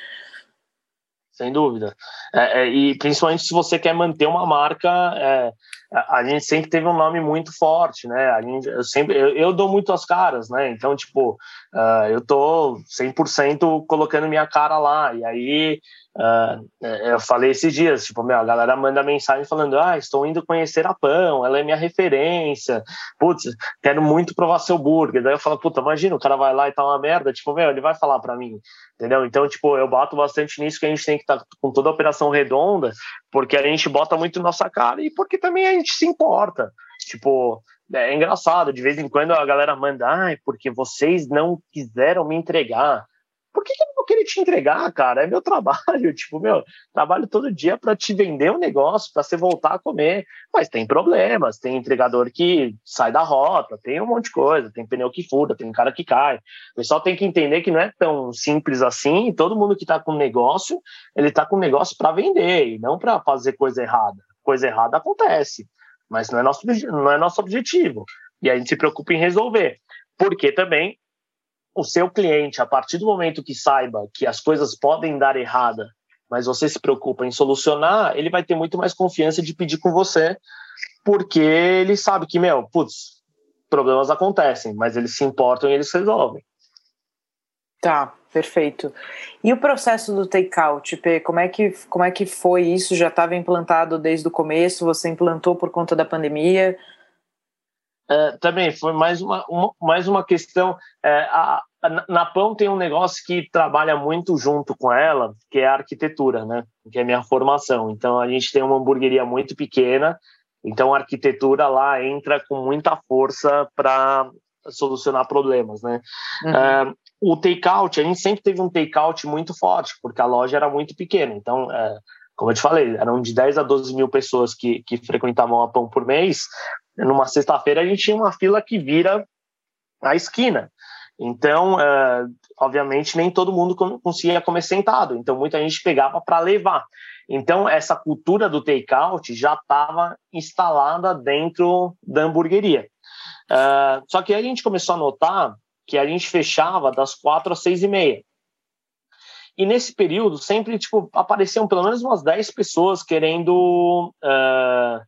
Sem dúvida. É, é, e principalmente se você quer manter uma marca, é, a, gente sempre teve um nome muito forte, né? A gente, eu sempre, eu, eu dou muito as caras, né? Então, tipo, uh, eu tô 100% colocando minha cara lá. E aí Uh, eu falei esses dias, tipo, meu, a galera manda mensagem falando, ah, estou indo conhecer a Pão, ela é minha referência, putz, quero muito provar seu burger. Daí eu falo, puta, imagina, o cara vai lá e tá uma merda, tipo, meu, ele vai falar para mim, entendeu? Então, tipo, eu bato bastante nisso que a gente tem que estar tá com toda a operação redonda, porque a gente bota muito nossa cara e porque também a gente se importa. Tipo, é engraçado, de vez em quando a galera manda, ai, porque vocês não quiseram me entregar por que, que eu não vou querer te entregar, cara? É meu trabalho, tipo, meu, trabalho todo dia para te vender um negócio, para você voltar a comer. Mas tem problemas, tem entregador que sai da rota, tem um monte de coisa, tem pneu que fura, tem cara que cai. O pessoal tem que entender que não é tão simples assim, todo mundo que está com negócio, ele está com negócio para vender e não para fazer coisa errada. Coisa errada acontece, mas não é nosso, não é nosso objetivo. E a gente se preocupa em resolver. Porque também o seu cliente, a partir do momento que saiba que as coisas podem dar errada, mas você se preocupa em solucionar, ele vai ter muito mais confiança de pedir com você, porque ele sabe que, meu, putz, problemas acontecem, mas eles se importam e eles resolvem. Tá, perfeito. E o processo do takeout, P, como é que, como é que foi isso? Já estava implantado desde o começo? Você implantou por conta da pandemia? É, também foi mais uma, uma, mais uma questão. É, a, a, na Pão tem um negócio que trabalha muito junto com ela, que é a arquitetura, né? Que é a minha formação. Então a gente tem uma hamburgueria muito pequena, então a arquitetura lá entra com muita força para solucionar problemas, né? Uhum. É, o takeout, a gente sempre teve um takeout muito forte, porque a loja era muito pequena. Então, como eu te falei, eram de 10 a 12 mil pessoas que, que frequentavam a Pão por mês numa sexta-feira a gente tinha uma fila que vira a esquina. Então, é, obviamente, nem todo mundo conseguia comer sentado. Então, muita gente pegava para levar. Então, essa cultura do take-out já estava instalada dentro da hamburgueria. É, só que aí a gente começou a notar que a gente fechava das quatro às seis e meia. E nesse período, sempre tipo, apareciam pelo menos umas 10 pessoas querendo, uh,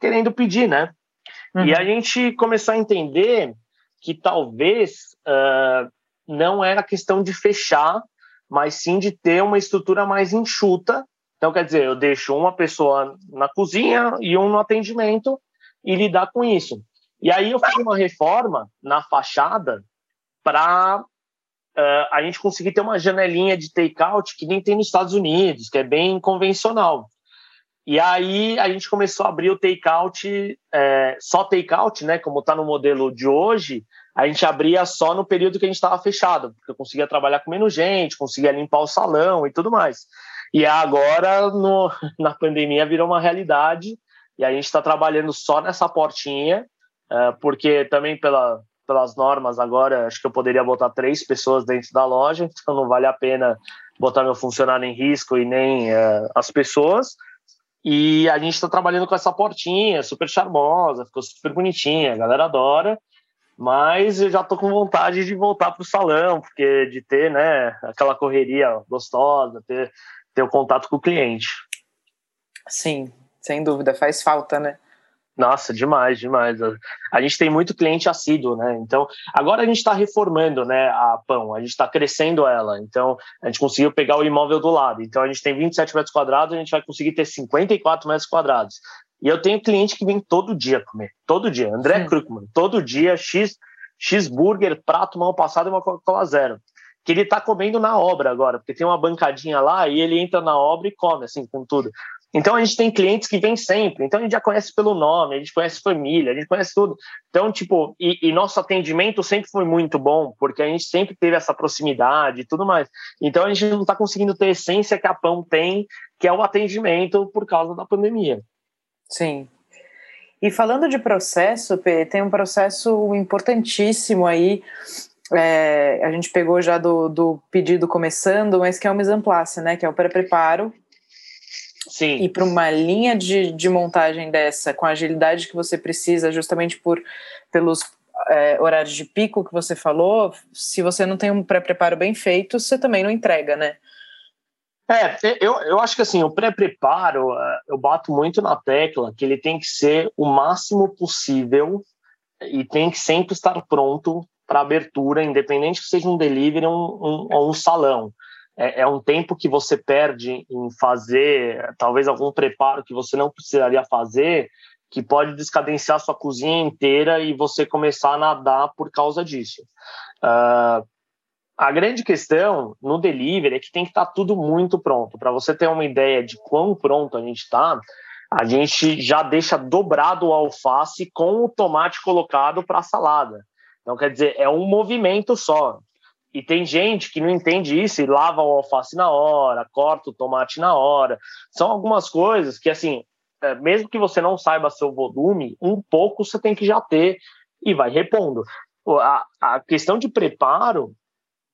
querendo pedir, né? Uhum. E a gente começou a entender que talvez uh, não era questão de fechar, mas sim de ter uma estrutura mais enxuta. Então, quer dizer, eu deixo uma pessoa na cozinha e um no atendimento e lidar com isso. E aí eu fiz uma reforma na fachada para uh, a gente conseguir ter uma janelinha de take-out que nem tem nos Estados Unidos, que é bem convencional. E aí a gente começou a abrir o take-out, é, só take-out, né? Como está no modelo de hoje, a gente abria só no período que a gente estava fechado, porque eu conseguia trabalhar com menos gente, conseguia limpar o salão e tudo mais. E agora, no, na pandemia, virou uma realidade e a gente está trabalhando só nessa portinha, é, porque também pela, pelas normas agora, acho que eu poderia botar três pessoas dentro da loja, então não vale a pena botar meu funcionário em risco e nem é, as pessoas. E a gente está trabalhando com essa portinha, super charmosa, ficou super bonitinha, a galera adora. Mas eu já tô com vontade de voltar pro salão, porque de ter, né, aquela correria gostosa, ter, ter o contato com o cliente. Sim, sem dúvida, faz falta, né? Nossa, demais, demais. A gente tem muito cliente assíduo, né? Então, agora a gente está reformando, né, a Pão, a gente está crescendo ela. Então, a gente conseguiu pegar o imóvel do lado. Então, a gente tem 27 metros quadrados, a gente vai conseguir ter 54 metros quadrados. E eu tenho cliente que vem todo dia comer, todo dia. André Krugman, todo dia, X, cheeseburger, prato mal passado e uma Coca-Cola zero. Que ele está comendo na obra agora, porque tem uma bancadinha lá e ele entra na obra e come, assim, com tudo. Então a gente tem clientes que vêm sempre, então a gente já conhece pelo nome, a gente conhece família, a gente conhece tudo. Então, tipo, e, e, nosso atendimento sempre foi muito bom, porque a gente sempre teve essa proximidade e tudo mais. Então a gente não está conseguindo ter a essência que a Pão tem, que é o atendimento por causa da pandemia. Sim. E falando de processo, P, tem um processo importantíssimo aí. É, a gente pegou já do, do pedido começando, mas que é o mise en place, né? Que é o pré-preparo Sim. E para uma linha de, de montagem dessa, com a agilidade que você precisa, justamente por pelos é, horários de pico que você falou, se você não tem um pré-preparo bem feito, você também não entrega, né? É, eu, eu acho que assim, o pré-preparo, é, eu bato muito na tecla que ele tem que ser o máximo possível e tem que sempre estar pronto para abertura, independente que seja um delivery ou um, um, um salão é, é, um tempo que você perde em fazer talvez algum preparo que você não precisaria fazer, que pode descadenciar sua cozinha inteira e você começar a nadar por causa disso. Uh, a grande questão no delivery é que tem que estar tá tudo muito pronto. Para você ter uma ideia de quão pronto a gente está, a gente já deixa dobrado o alface com o tomate colocado para a salada. Então, quer dizer, é um movimento só. E tem gente que não entende isso e lava o alface na hora, corta o tomate na hora. São algumas coisas que, assim, é, mesmo que você não saiba seu volume, um pouco você tem que já ter e vai repondo. A, a questão de preparo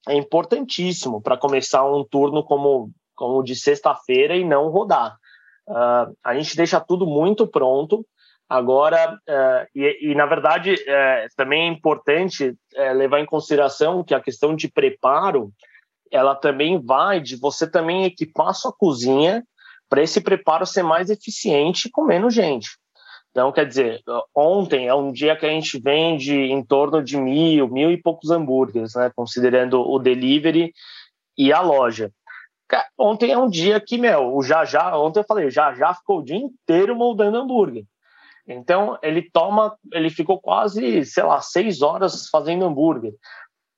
é importantíssimo para começar um turno como, como de sexta-feira e não rodar. Uh, a gente deixa tudo muito pronto Agora, uh, e, e, na verdade, uh, também é importante uh, levar em consideração que a questão de preparo, ela também vai de você também equipar sua cozinha para esse preparo ser mais eficiente com menos gente. Então, quer dizer, ontem é um dia que a gente vende em torno de mil, mil e poucos hambúrgueres, né, considerando o delivery e a loja. Ontem é um dia que, meu, o Já Já, ontem eu falei, Já Já ficou o dia inteiro moldando hambúrguer. Então ele toma, ele ficou quase, sei lá, seis horas fazendo hambúrguer.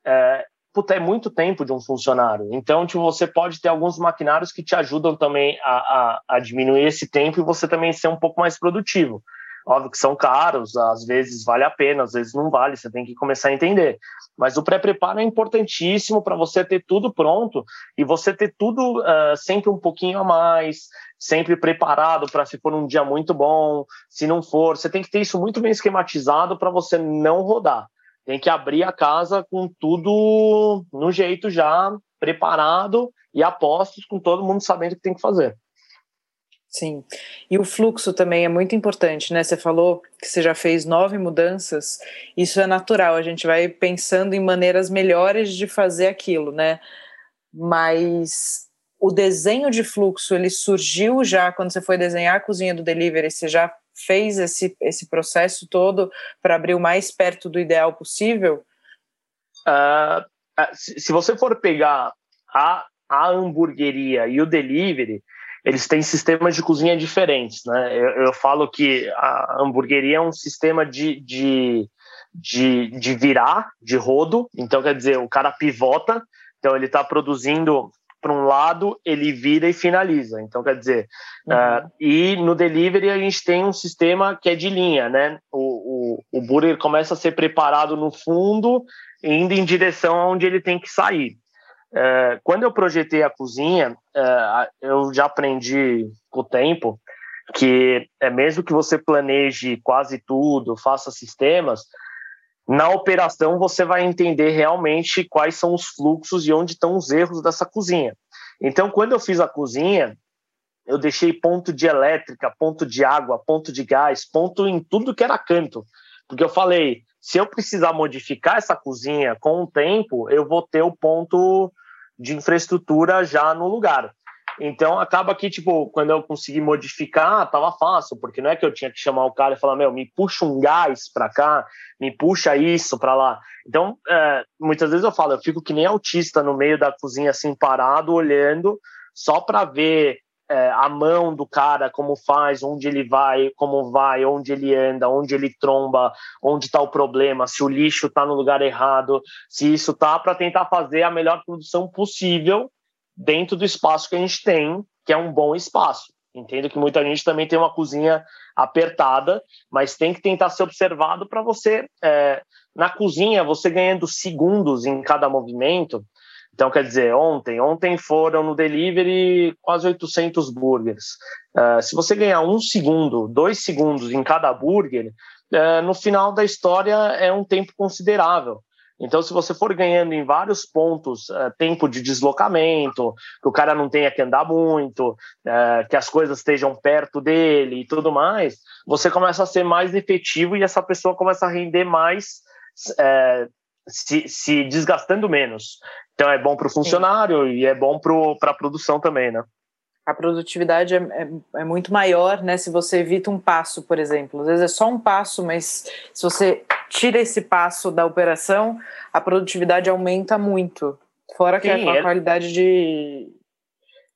É, puta, é muito tempo de um funcionário. Então, tipo, você pode ter alguns maquinários que te ajudam também a, a, a, diminuir esse tempo e você também ser um pouco mais produtivo. Óbvio que são caros, às vezes vale a pena, às vezes não vale, você tem que começar a entender. Mas o pré-preparo é importantíssimo para você ter tudo pronto e você ter tudo uh, sempre um pouquinho a mais, sempre preparado para se for um dia muito bom, se não for, você tem que ter isso muito bem esquematizado para você não rodar. Tem que abrir a casa com tudo no jeito já preparado e apostos com todo mundo sabendo o que tem que fazer. Sim. E o fluxo também é muito importante, né? Você falou que você já fez nove mudanças. Isso é natural, a gente vai pensando em maneiras melhores de fazer aquilo, né? Mas o desenho de fluxo, ele surgiu já quando você foi desenhar a cozinha do delivery, você já fez esse, esse processo todo para abrir o mais perto do ideal possível? Uh, se, você for pegar a, a hamburgueria e o delivery, eles têm sistemas de cozinha diferentes, né? Eu, eu falo que a hamburgueria é um sistema de, de, de, de virar, de rodo, então quer dizer, o cara pivota, então ele está produzindo para um lado, ele vira e finaliza. Então, quer dizer, uhum. uh, e no delivery a gente tem um sistema que é de linha, né? O, o, o burger começa a ser preparado no fundo, indo em direção aonde ele tem que sair. É, quando eu projetei a cozinha, é, eu já aprendi com o tempo que é mesmo que você planeje quase tudo, faça sistemas, na operação você vai entender realmente quais são os fluxos e onde estão os erros dessa cozinha. Então, quando eu fiz a cozinha, eu deixei ponto de elétrica, ponto de água, ponto de gás, ponto em tudo que era canto. Porque eu falei, se eu precisar modificar essa cozinha com o tempo, eu vou ter o ponto de infraestrutura já no lugar. Então acaba que, tipo, quando eu consegui modificar, tava fácil, porque não é que eu tinha que chamar o cara e falar, meu, me puxa um gás para cá, me puxa isso para lá. Então, é, muitas vezes eu falo, eu fico que nem autista no meio da cozinha, assim, parado, olhando, só para ver é, a mão do cara, como faz, onde ele vai, como vai, onde ele anda, onde ele tromba, onde está o problema, se o lixo está no lugar errado, se isso tá para tentar fazer a melhor produção possível dentro do espaço que a gente tem, que é um bom espaço. Entendo que muita gente também tem uma cozinha apertada, mas tem que tentar ser observado para você, é, na cozinha, você ganhando segundos em cada movimento, então, quer dizer, ontem, ontem foram no delivery quase 800 burgers. Uh, se você ganhar um segundo, dois segundos em cada burger, uh, no final da história é um tempo considerável. Então, se você for ganhando em vários pontos uh, tempo de deslocamento, que o cara não tenha que andar muito, que as coisas estejam perto dele e tudo mais, você começa a ser mais efetivo e essa pessoa começa a render mais, se, se desgastando menos. Então é bom para o funcionário Sim. e é bom para a produção também, né? A produtividade é, é, é, muito maior, né? Se você evita um passo, por exemplo. Às vezes é só um passo, mas se você tira esse passo da operação, a produtividade aumenta muito. Fora que Sim, a, a é... qualidade de,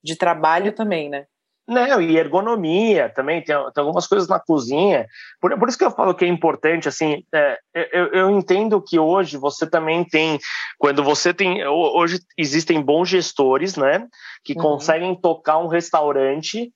de trabalho também, né? Não, e ergonomia também, tem, tem, algumas coisas na cozinha. Por, por, isso que eu falo que é importante, assim, é, eu, eu, entendo que hoje você também tem, quando você tem, hoje existem bons gestores, né, que uhum. conseguem tocar um restaurante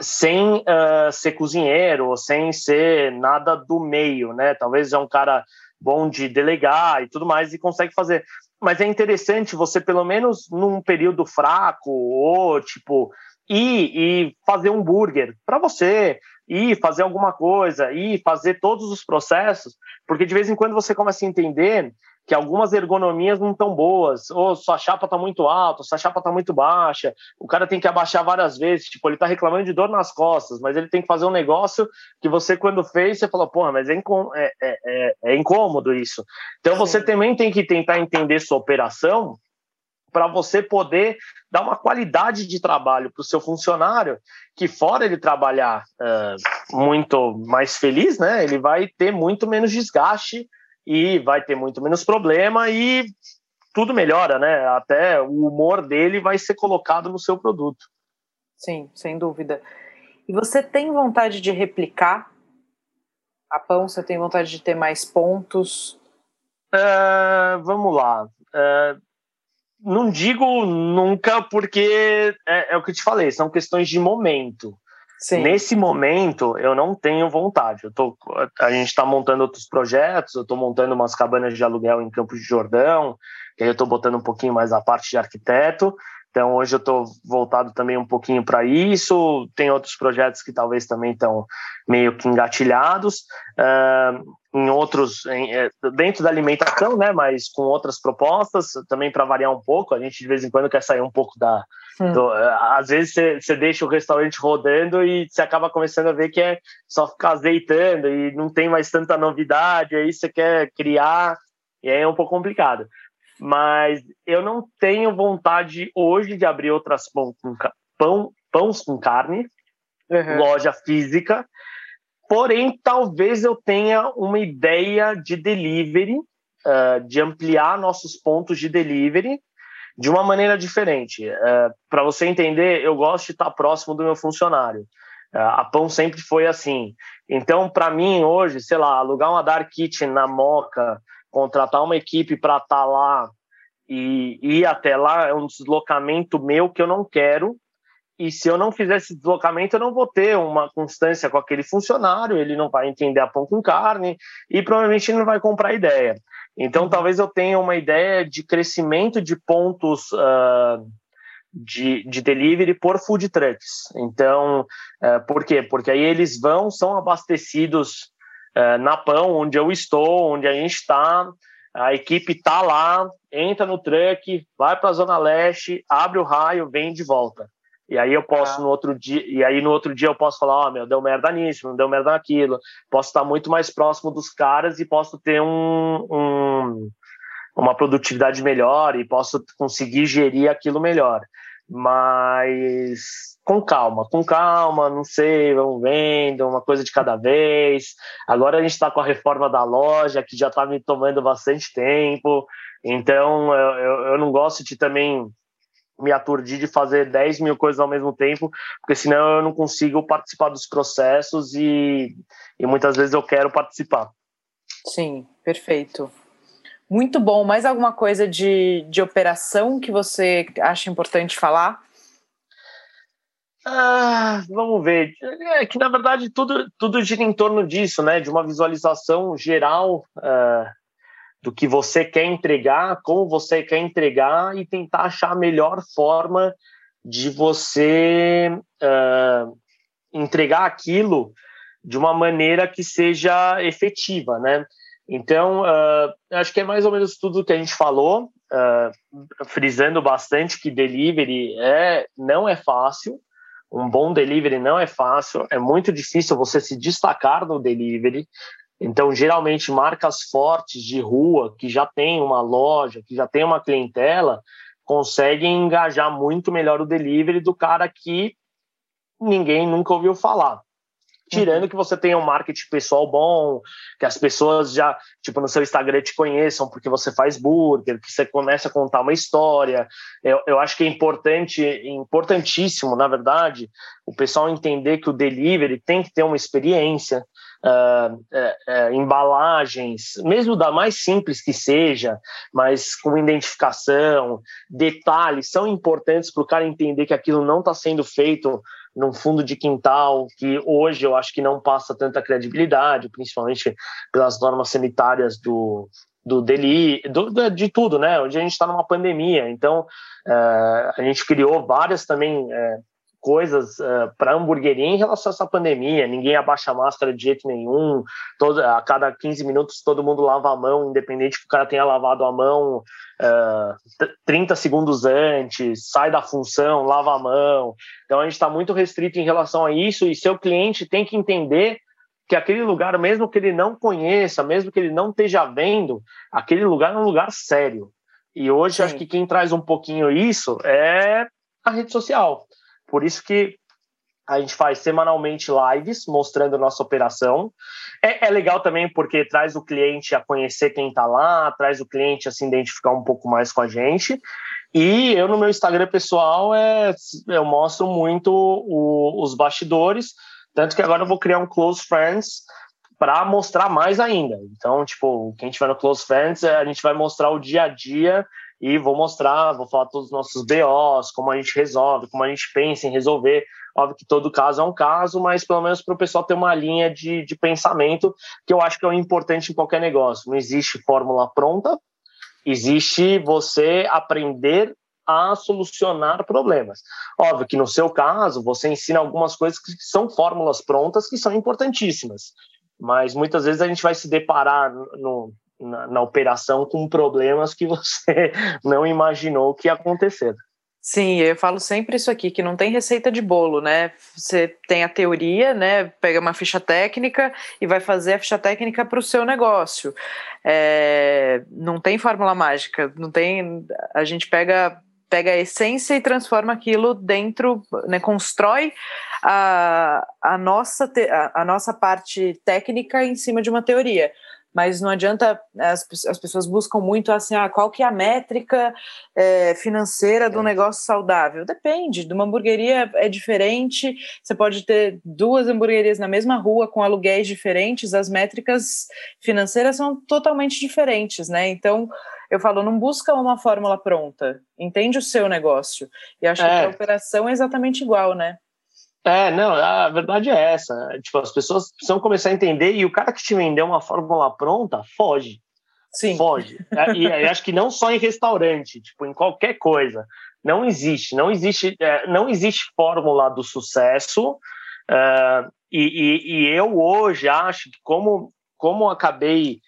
sem uh, ser cozinheiro, sem ser nada do meio, né, talvez é um cara bom de delegar e tudo mais e consegue fazer. Mas é interessante você, pelo menos num período fraco, ou tipo, ir e fazer um burger para você, ir fazer alguma coisa, ir fazer todos os processos, porque de vez em quando você começa a entender que algumas ergonomias não estão boas, ou sua chapa está muito alta, sua chapa está muito baixa, o cara tem que abaixar várias vezes, tipo, ele está reclamando de dor nas costas, mas ele tem que fazer um negócio que você, quando fez, você falou, porra, mas é, é, é, é, é incômodo isso. Então, você também tem que tentar entender sua operação para você poder dar uma qualidade de trabalho para o seu funcionário, que fora ele trabalhar uh, muito mais feliz, né, ele vai ter muito menos desgaste e vai ter muito menos problema e tudo melhora, né? Até o humor dele vai ser colocado no seu produto. Sim, sem dúvida. E você tem vontade de replicar A pão você tem vontade de ter mais pontos? Uh, vamos lá. Uh, não digo nunca, porque é, é, o que eu te falei, são questões de momento. Sim. Nesse momento, eu não tenho vontade. Eu tô, a gente está montando outros projetos, eu estou montando umas cabanas de aluguel em Campos de Jordão, que aí eu estou botando um pouquinho mais a parte de arquiteto. Então, hoje eu estou voltado também um pouquinho para isso. Tem outros projetos que talvez também estão meio que engatilhados. Uh, em outros, em, é, dentro da alimentação, né? Mas com outras propostas, também para variar um pouco. A gente de vez em quando quer sair um pouco da. Do, é, às vezes você deixa o restaurante rodando e você acaba começando a ver que é só ficar azeitando e não tem mais tanta novidade. Aí você quer criar e aí é um pouco complicado mas eu não tenho vontade hoje de abrir outras pão com, pão, pães com carne, uhum. loja física. Porém, talvez eu tenha uma ideia de delivery, uh, de ampliar nossos pontos de delivery de uma maneira diferente. Uh, Para você entender, eu gosto de estar próximo do meu funcionário. Uh, a Pão sempre foi assim. Então, para mim, hoje, sei lá, alugar uma Dark Kitchen na Moca, contratar uma equipe para estar tá lá e ir até lá é um deslocamento meu que eu não quero. E se eu não fizer esse deslocamento, eu não vou ter uma constância com aquele funcionário, ele não vai entender a pão com carne e provavelmente não vai comprar ideia. Então, talvez eu tenha uma ideia de crescimento de pontos uh, de, de delivery por food trucks. Então, uh, por quê? Porque aí eles vão, são abastecidos uh, na pão, onde eu estou, onde a gente está, a equipe tá lá, entra no truck, vai para a zona leste, abre o raio, vem de volta. E aí eu posso ah. no outro dia, e aí no outro dia eu posso falar, ó, oh, meu, deu merda nisso, não deu merda naquilo. Posso estar muito mais próximo dos caras e posso ter um, um uma produtividade melhor e posso conseguir gerir aquilo melhor. Mas com calma, com calma, não sei, vamos vendo, uma coisa de cada vez. Agora a gente está com a reforma da loja, que já está me tomando bastante tempo, então eu, eu não gosto de também me aturdir de fazer 10 mil coisas ao mesmo tempo, porque senão eu não consigo participar dos processos e, e muitas vezes eu quero participar. Sim, perfeito. Muito bom. Mais alguma coisa de, de operação que você acha importante falar? Ah, vamos ver. É que na verdade tudo, tudo gira em torno disso, né? De uma visualização geral uh, do que você quer entregar, como você quer entregar e tentar achar a melhor forma de você uh, entregar aquilo de uma maneira que seja efetiva, né? Então, uh, acho que é mais ou menos tudo que a gente falou, frisando bastante que delivery é, não é fácil, um bom delivery não é fácil, é muito difícil você se destacar no delivery. Então, geralmente, marcas fortes de rua, que já tem uma loja, que já tem uma clientela, conseguem engajar muito melhor o delivery do cara que ninguém nunca ouviu falar. Tirando uhum. que você tenha um marketing pessoal bom, que as pessoas já, tipo, no seu Instagram te conheçam porque você faz burger, que você começa a contar uma história. Eu, eu acho que é importante, importantíssimo, na verdade, o pessoal entender que o delivery tem que ter uma experiência, uh, uh, uh, embalagens, mesmo da mais simples que seja, mas com identificação, detalhes, são importantes para o cara entender que aquilo não está sendo feito num fundo de quintal que hoje eu acho que não passa tanta credibilidade, principalmente pelas normas sanitárias do, do deli, do, de tudo, né? Hoje a gente está numa pandemia, então é, a gente criou várias também é, coisas uh, eh, para hamburgueria em relação a essa pandemia. Ninguém abaixa a máscara de jeito nenhum. Todo, a cada 15 minutos todo mundo lava a mão, independente que o cara tenha lavado a mão uh, eh, 30 segundos antes, sai da função, lava a mão. Então a gente está muito restrito em relação a isso e seu cliente tem que entender que aquele lugar, mesmo que ele não conheça, mesmo que ele não esteja vendo, aquele lugar é um lugar sério. E hoje Sim. acho que quem traz um pouquinho isso é a rede social. Por isso que a gente faz semanalmente lives mostrando nossa operação. É, é, legal também porque traz o cliente a conhecer quem está lá, traz o cliente a se identificar um pouco mais com a gente. E eu no meu Instagram pessoal é, eu mostro muito o, os bastidores, tanto que agora eu vou criar um close friends para mostrar mais ainda. Então, tipo, quem tiver no Close Friends, a gente vai mostrar o dia a dia e vou mostrar, vou falar todos os nossos BOs, como a gente resolve, como a gente pensa em resolver. Óbvio que todo caso é um caso, mas pelo menos para o pessoal ter uma linha de, de pensamento, que eu acho que é o importante em qualquer negócio. Não existe fórmula pronta, existe você aprender a solucionar problemas. Óbvio que no seu caso, você ensina algumas coisas que são fórmulas prontas que são importantíssimas, mas muitas vezes a gente vai se deparar no, na, na operação com problemas que você não imaginou que ia acontecer. Sim, eu falo sempre isso aqui, que não tem receita de bolo, né? Você tem a teoria, né? Pega uma ficha técnica e vai fazer a ficha técnica para o seu negócio. É, não tem fórmula mágica, não tem. A gente pega pega a essência e transforma aquilo dentro, né, constrói a, a, nossa, te, a, a, nossa parte técnica em cima de uma teoria. Mas não adianta, as, as pessoas buscam muito assim, ah, qual que é a métrica é, financeira do é. negócio saudável? Depende, de uma hamburgueria é diferente, você pode ter duas hamburguerias na mesma rua com aluguéis diferentes, as métricas financeiras são totalmente diferentes, né? Então, eu falo, não busca uma fórmula pronta, entende o seu negócio. E acho é. que a operação é exatamente igual, né? É, não, a verdade é essa. Tipo, as pessoas precisam começar a entender e o cara que te vendeu uma fórmula pronta, foge. Sim. Foge. É, e, e acho que não só em restaurante, tipo, em qualquer coisa. Não existe, não existe, é, não existe fórmula do sucesso. É, e, e, e, eu hoje acho que como, como acabei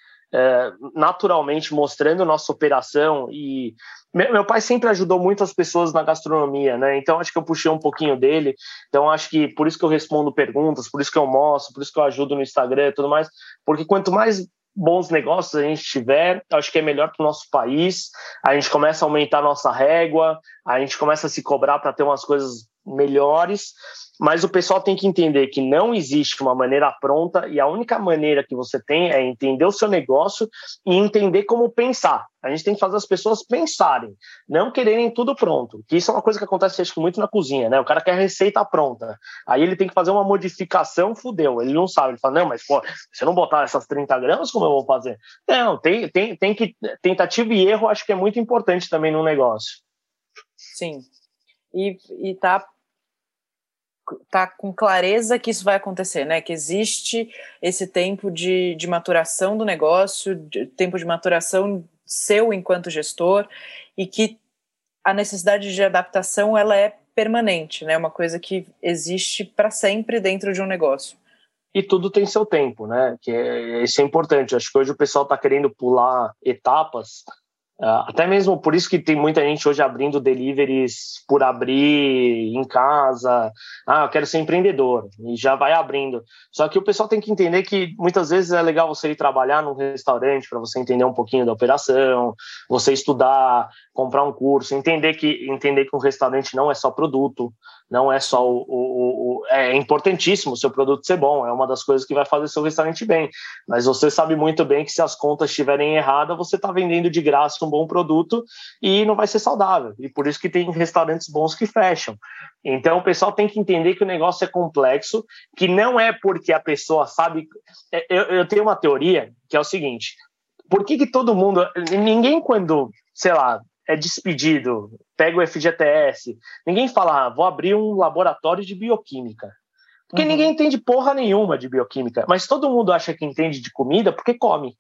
naturalmente mostrando nossa operação e meu, pai sempre ajudou muitas pessoas na gastronomia, né? Então acho que eu puxei um pouquinho dele. Então acho que por isso que eu respondo perguntas, por isso que eu mostro, por isso que eu ajudo no Instagram e tudo mais, porque quanto mais bons negócios a gente tiver, acho que é melhor para o nosso país. A gente começa a aumentar a nossa régua, a gente começa a se cobrar para ter umas coisas melhores. Mas o pessoal tem que entender que não existe uma maneira pronta e a única maneira que você tem é entender o seu negócio e entender como pensar. A gente tem que fazer as pessoas pensarem, não quererem tudo pronto. Que isso é uma coisa que acontece acho, muito na cozinha, né? O cara quer a receita pronta. Aí ele tem que fazer uma modificação, fudeu. Ele não sabe. Ele fala, não, mas pô, se eu não botar essas 30 gramas, como eu vou fazer? Não, tem, tem, tem que. Tentativa e erro acho que é muito importante também no negócio. Sim. E, e tá tá com clareza que isso vai acontecer, né? Que existe esse tempo de, de maturação do negócio, de, tempo de maturação seu enquanto gestor e que a necessidade de adaptação ela é permanente, né? Uma coisa que existe para sempre dentro de um negócio. E tudo tem seu tempo, né? Que é, isso é importante. Acho que hoje o pessoal está querendo pular etapas Uh, até mesmo por isso que tem muita gente hoje abrindo deliveries por abrir em casa. Ah, eu quero ser empreendedor e já vai abrindo. Só que o pessoal tem que entender que muitas vezes é legal você ir trabalhar num restaurante para você entender um pouquinho da operação, você estudar, comprar um curso, entender que entender que um restaurante não é só produto, não é só o, o, o, é importantíssimo o seu produto ser bom, é uma das coisas que vai fazer seu restaurante bem. Mas você sabe muito bem que se as contas estiverem erradas, você está vendendo de graça um bom produto e não vai ser saudável. E por isso que tem restaurantes bons que fecham. Então o pessoal tem que entender que o negócio é complexo, que não é porque a pessoa sabe. É, eu, eu tenho uma teoria que é o seguinte: por que, que todo mundo. Ninguém, quando, sei lá, é despedido, pega o FGTS, ninguém fala, ah, vou abrir um laboratório de bioquímica. Porque uhum. ninguém entende porra nenhuma de bioquímica, mas todo mundo acha que entende de comida porque come.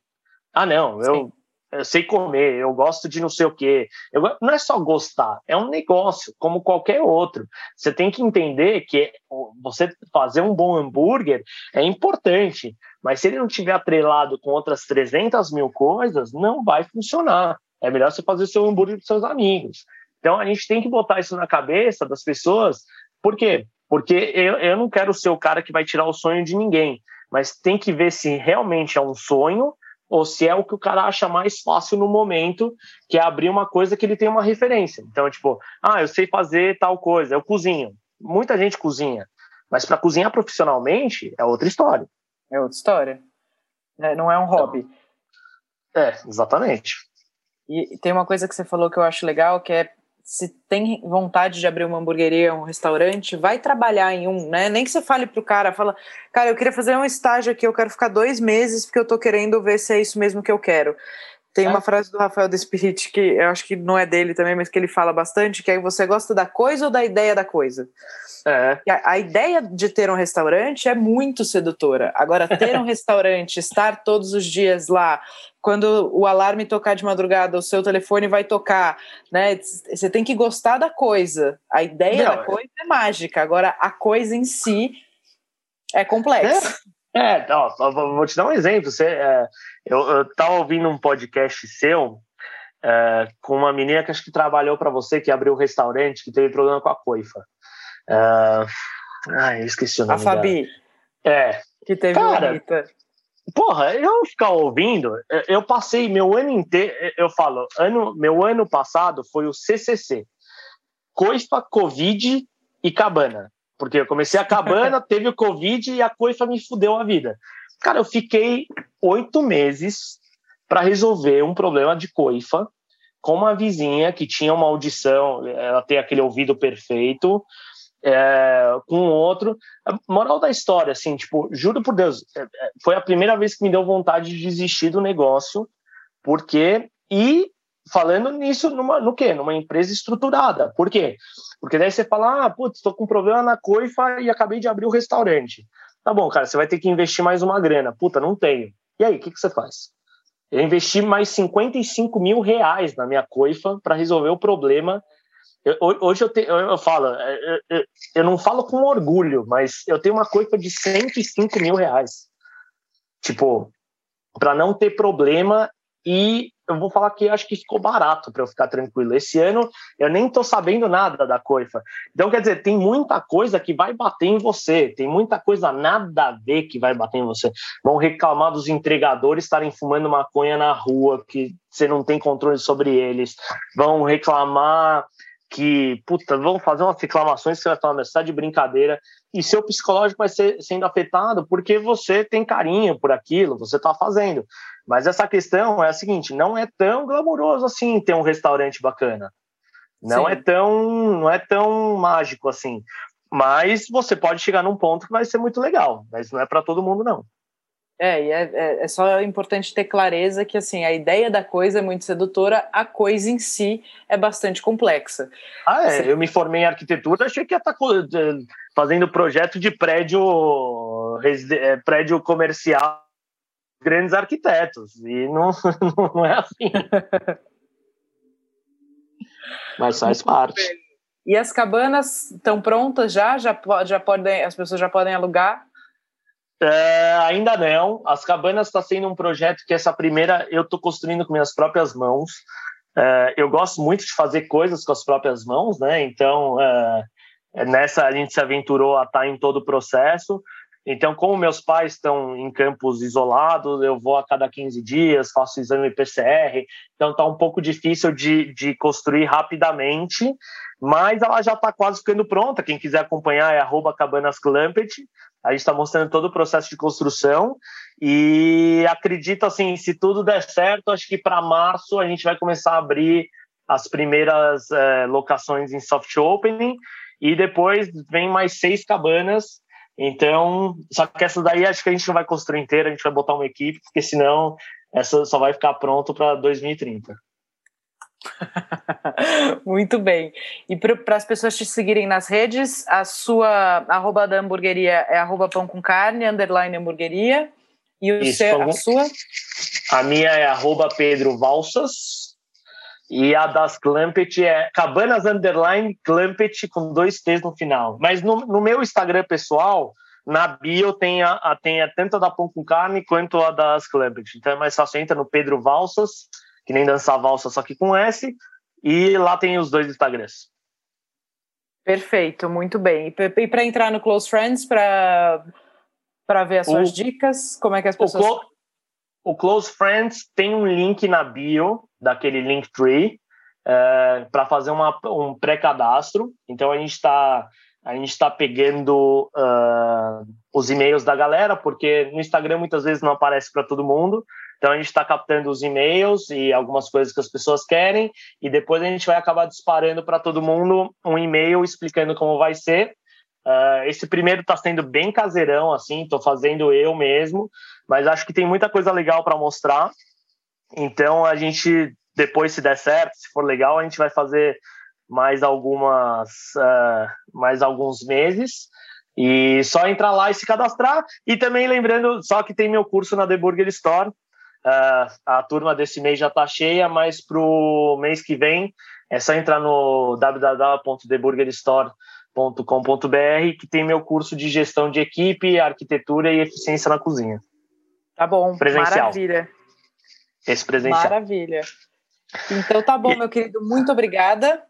Ah, não, eu, eu sei comer, eu gosto de não sei o quê. Eu, não é só gostar, é um negócio, como qualquer outro. Você tem que entender que você fazer um bom hambúrguer é importante, mas se ele não estiver atrelado com outras 300 mil coisas, não vai funcionar. É melhor você fazer seu hambúrguer com seus amigos. Então a gente tem que botar isso na cabeça das pessoas. Por quê? Porque eu, eu não quero ser o cara que vai tirar o sonho de ninguém, mas tem que ver se realmente é um sonho ou se é o que o cara acha mais fácil no momento, que é abrir uma coisa que ele tem uma referência. Então, tipo, ah, eu sei fazer tal coisa, eu cozinho. Muita gente cozinha, mas para cozinhar profissionalmente é outra história. É outra história. É, não é um hobby. É, exatamente. E tem uma coisa que você falou que eu acho legal, que é se tem vontade de abrir uma hamburgueria, um restaurante, vai trabalhar em um, né? Nem que você fale pro cara, fala, cara, eu queria fazer um estágio aqui, eu quero ficar dois meses porque eu tô querendo ver se é isso mesmo que eu quero. Tem é. uma frase do Rafael Despirit que eu acho que não é dele também, mas que ele fala bastante, que é você gosta da coisa ou da ideia da coisa? É. A, a, ideia de ter um restaurante é muito sedutora. Agora, ter um restaurante, estar todos os dias lá, quando o alarme tocar de madrugada, o seu telefone vai tocar, né? Você tem que gostar da coisa. A ideia Não, da coisa é mágica. Agora, a coisa em si é complexa. É, é ó, vou te dar um exemplo. Você, é, eu estava ouvindo um podcast seu é, com uma menina que acho que trabalhou para você, que abriu um restaurante, que teve problema com a coifa. É, ai, eu esqueci o nome A Fabi. Dela. É. Que teve Cara, uma Porra, eu ficar ouvindo, eu passei meu ano inteiro, eu falo, ano, meu ano passado foi o CCC, coifa, covid e cabana, porque eu comecei a cabana, teve o covid e a coifa me fudeu a vida. Cara, eu fiquei oito meses para resolver um problema de coifa com uma vizinha que tinha uma audição, ela tem aquele ouvido perfeito, é, com outro. A moral da história, assim, tipo, juro por Deus, é, é, foi a primeira vez que me deu vontade de desistir do negócio, porque. E falando nisso, numa, no quê? Numa empresa estruturada. Por quê? Porque daí você fala, ah, putz, estou com problema na coifa e acabei de abrir o restaurante. Tá bom, cara, você vai ter que investir mais uma grana. Puta, não tenho. E aí, o que, que você faz? Eu investi mais 55 mil reais na minha coifa para resolver o problema eu, hoje eu, te, eu, eu falo, é, eu, eu, não falo com orgulho, mas eu tenho uma coisa de 105 mil reais. Tipo, para não ter problema e eu vou falar que acho que ficou barato para eu ficar tranquilo. Esse ano eu nem estou sabendo nada da coifa. Então, quer dizer, tem muita coisa que vai bater em você, tem muita coisa nada a ver que vai bater em você. Vão reclamar dos entregadores estarem fumando maconha na rua, que você não tem controle sobre eles. Vão reclamar que, puta, vão fazer umas reclamações que você vai falar, mas está de brincadeira, e seu psicológico vai ser sendo afetado porque você tem carinho por aquilo, você está fazendo. Mas essa questão é a seguinte, não é tão glamouroso assim ter um restaurante bacana. Não Sim. é tão, não é tão mágico assim. Mas você pode chegar num ponto que vai ser muito legal, mas não é para todo mundo não. É, e é, é, é, só importante ter clareza que assim a ideia da coisa é muito sedutora, a coisa em si é bastante complexa. Ah, é. Eu me formei em arquitetura, achei que ia estar tá fazendo projeto de prédio, é, prédio comercial, grandes arquitetos, e não, não é assim. Mas faz parte. E as cabanas estão prontas já? Já, já podem, as pessoas já podem alugar? É, ainda não. As Cabanas está sendo um projeto que essa primeira eu estou construindo com minhas próprias mãos. É, eu gosto muito de fazer coisas com as próprias mãos, né? Então, é, nessa a gente se aventurou a estar tá em todo o processo. Então, como meus pais estão em campos isolados, eu vou a cada 15 dias, faço exame PCR, então está um pouco difícil de, de construir rapidamente, mas ela já está quase ficando pronta. Quem quiser acompanhar é arroba. A gente está mostrando todo o processo de construção e acredito assim, se tudo der certo, acho que para março a gente vai começar a abrir as primeiras é, locações em soft opening e depois vem mais seis cabanas então, só que essa daí acho que a gente não vai construir inteira, a gente vai botar uma equipe, porque senão essa só vai ficar pronto para 2030. Muito bem. E para as pessoas te seguirem nas redes, a sua arroba da hamburgueria é arroba pão com carne, underline hamburgueria. E o Isso, seu, a sua? A minha é arroba Pedro Valsas. E a das Clampet é Cabanas Underline Clampet com dois T's no final. Mas no, no meu Instagram pessoal, na bio tem a, a, tem a, tanto a da Pão com Carne quanto a das Clampet. Então é mais fácil, entra no Pedro Valsas, que nem dançar valsa, só que com S, e lá tem os dois Instagrams. Perfeito, muito bem. E para entrar no Close Friends, para ver as suas o, dicas, como é que as pessoas. O, o Close Friends tem um link na bio daquele Linktree é, para fazer uma, um pré-cadastro. Então a gente está a gente está pegando uh, os e-mails da galera, porque no Instagram muitas vezes não aparece para todo mundo. Então a gente está captando os e-mails e algumas coisas que as pessoas querem, e depois a gente vai acabar disparando para todo mundo um e-mail explicando como vai ser. Uh, esse primeiro está sendo bem caseirão, assim, estou fazendo eu mesmo, mas acho que tem muita coisa legal para mostrar. Então a gente, depois, se der certo, se for legal, a gente vai fazer mais algumas, uh, mais alguns meses. E só entrar lá e se cadastrar. E também lembrando, só que tem meu curso na The Burger Store. Uh, a turma desse mês já está cheia, mas para o mês que vem é só entrar no www.theburgerstore.com.br que tem meu curso de gestão de equipe, arquitetura e eficiência na cozinha. Tá bom, presencial. maravilha. Esse presencial. Maravilha. Então tá bom, meu querido, muito obrigada.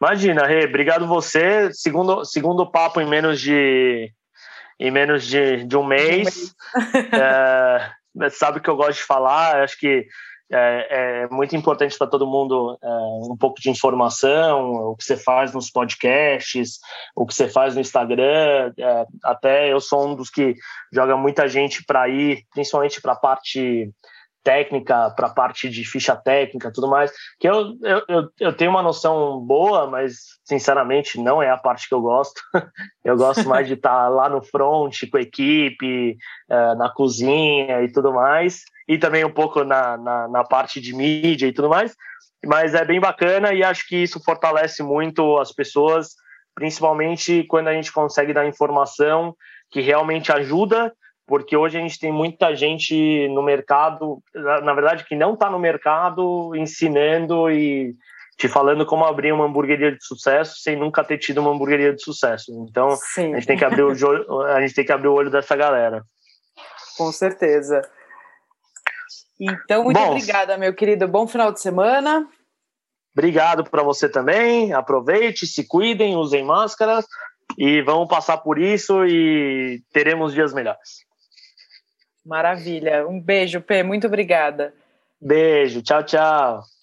Imagina, Rê, obrigado você. Segundo, segundo papo em menos de em menos de, de um mês. Um mês. é, sabe que eu gosto de falar, acho que é, é muito importante para todo mundo é, um pouco de informação, o que você faz nos podcasts, o que você faz no Instagram. É, até eu sou um dos que joga muita gente para ir, principalmente para a parte técnica, para a parte de ficha técnica tudo mais, que eu, eu, eu tenho uma noção boa, mas sinceramente não é a parte que eu gosto. eu gosto mais de estar tá lá no front, com a equipe, uh, na cozinha e tudo mais, e também um pouco na, na, na parte de mídia e tudo mais, mas é bem bacana e acho que isso fortalece muito as pessoas, principalmente quando a gente consegue dar informação que realmente ajuda porque hoje a gente tem muita gente no mercado, na verdade, que não está no mercado ensinando e te falando como abrir uma hamburgueria de sucesso sem nunca ter tido uma hamburgueria de sucesso. Então, Sim. a gente tem que abrir o a gente tem que abrir o olho dessa galera. Com certeza. Então, muito Bom, obrigada, meu querido. Bom final de semana. Obrigado para você também. Aproveite, se cuidem, usem máscara e vamos passar por isso e teremos dias melhores. Maravilha. Um beijo, Pê. Muito obrigada. Beijo. Tchau, tchau.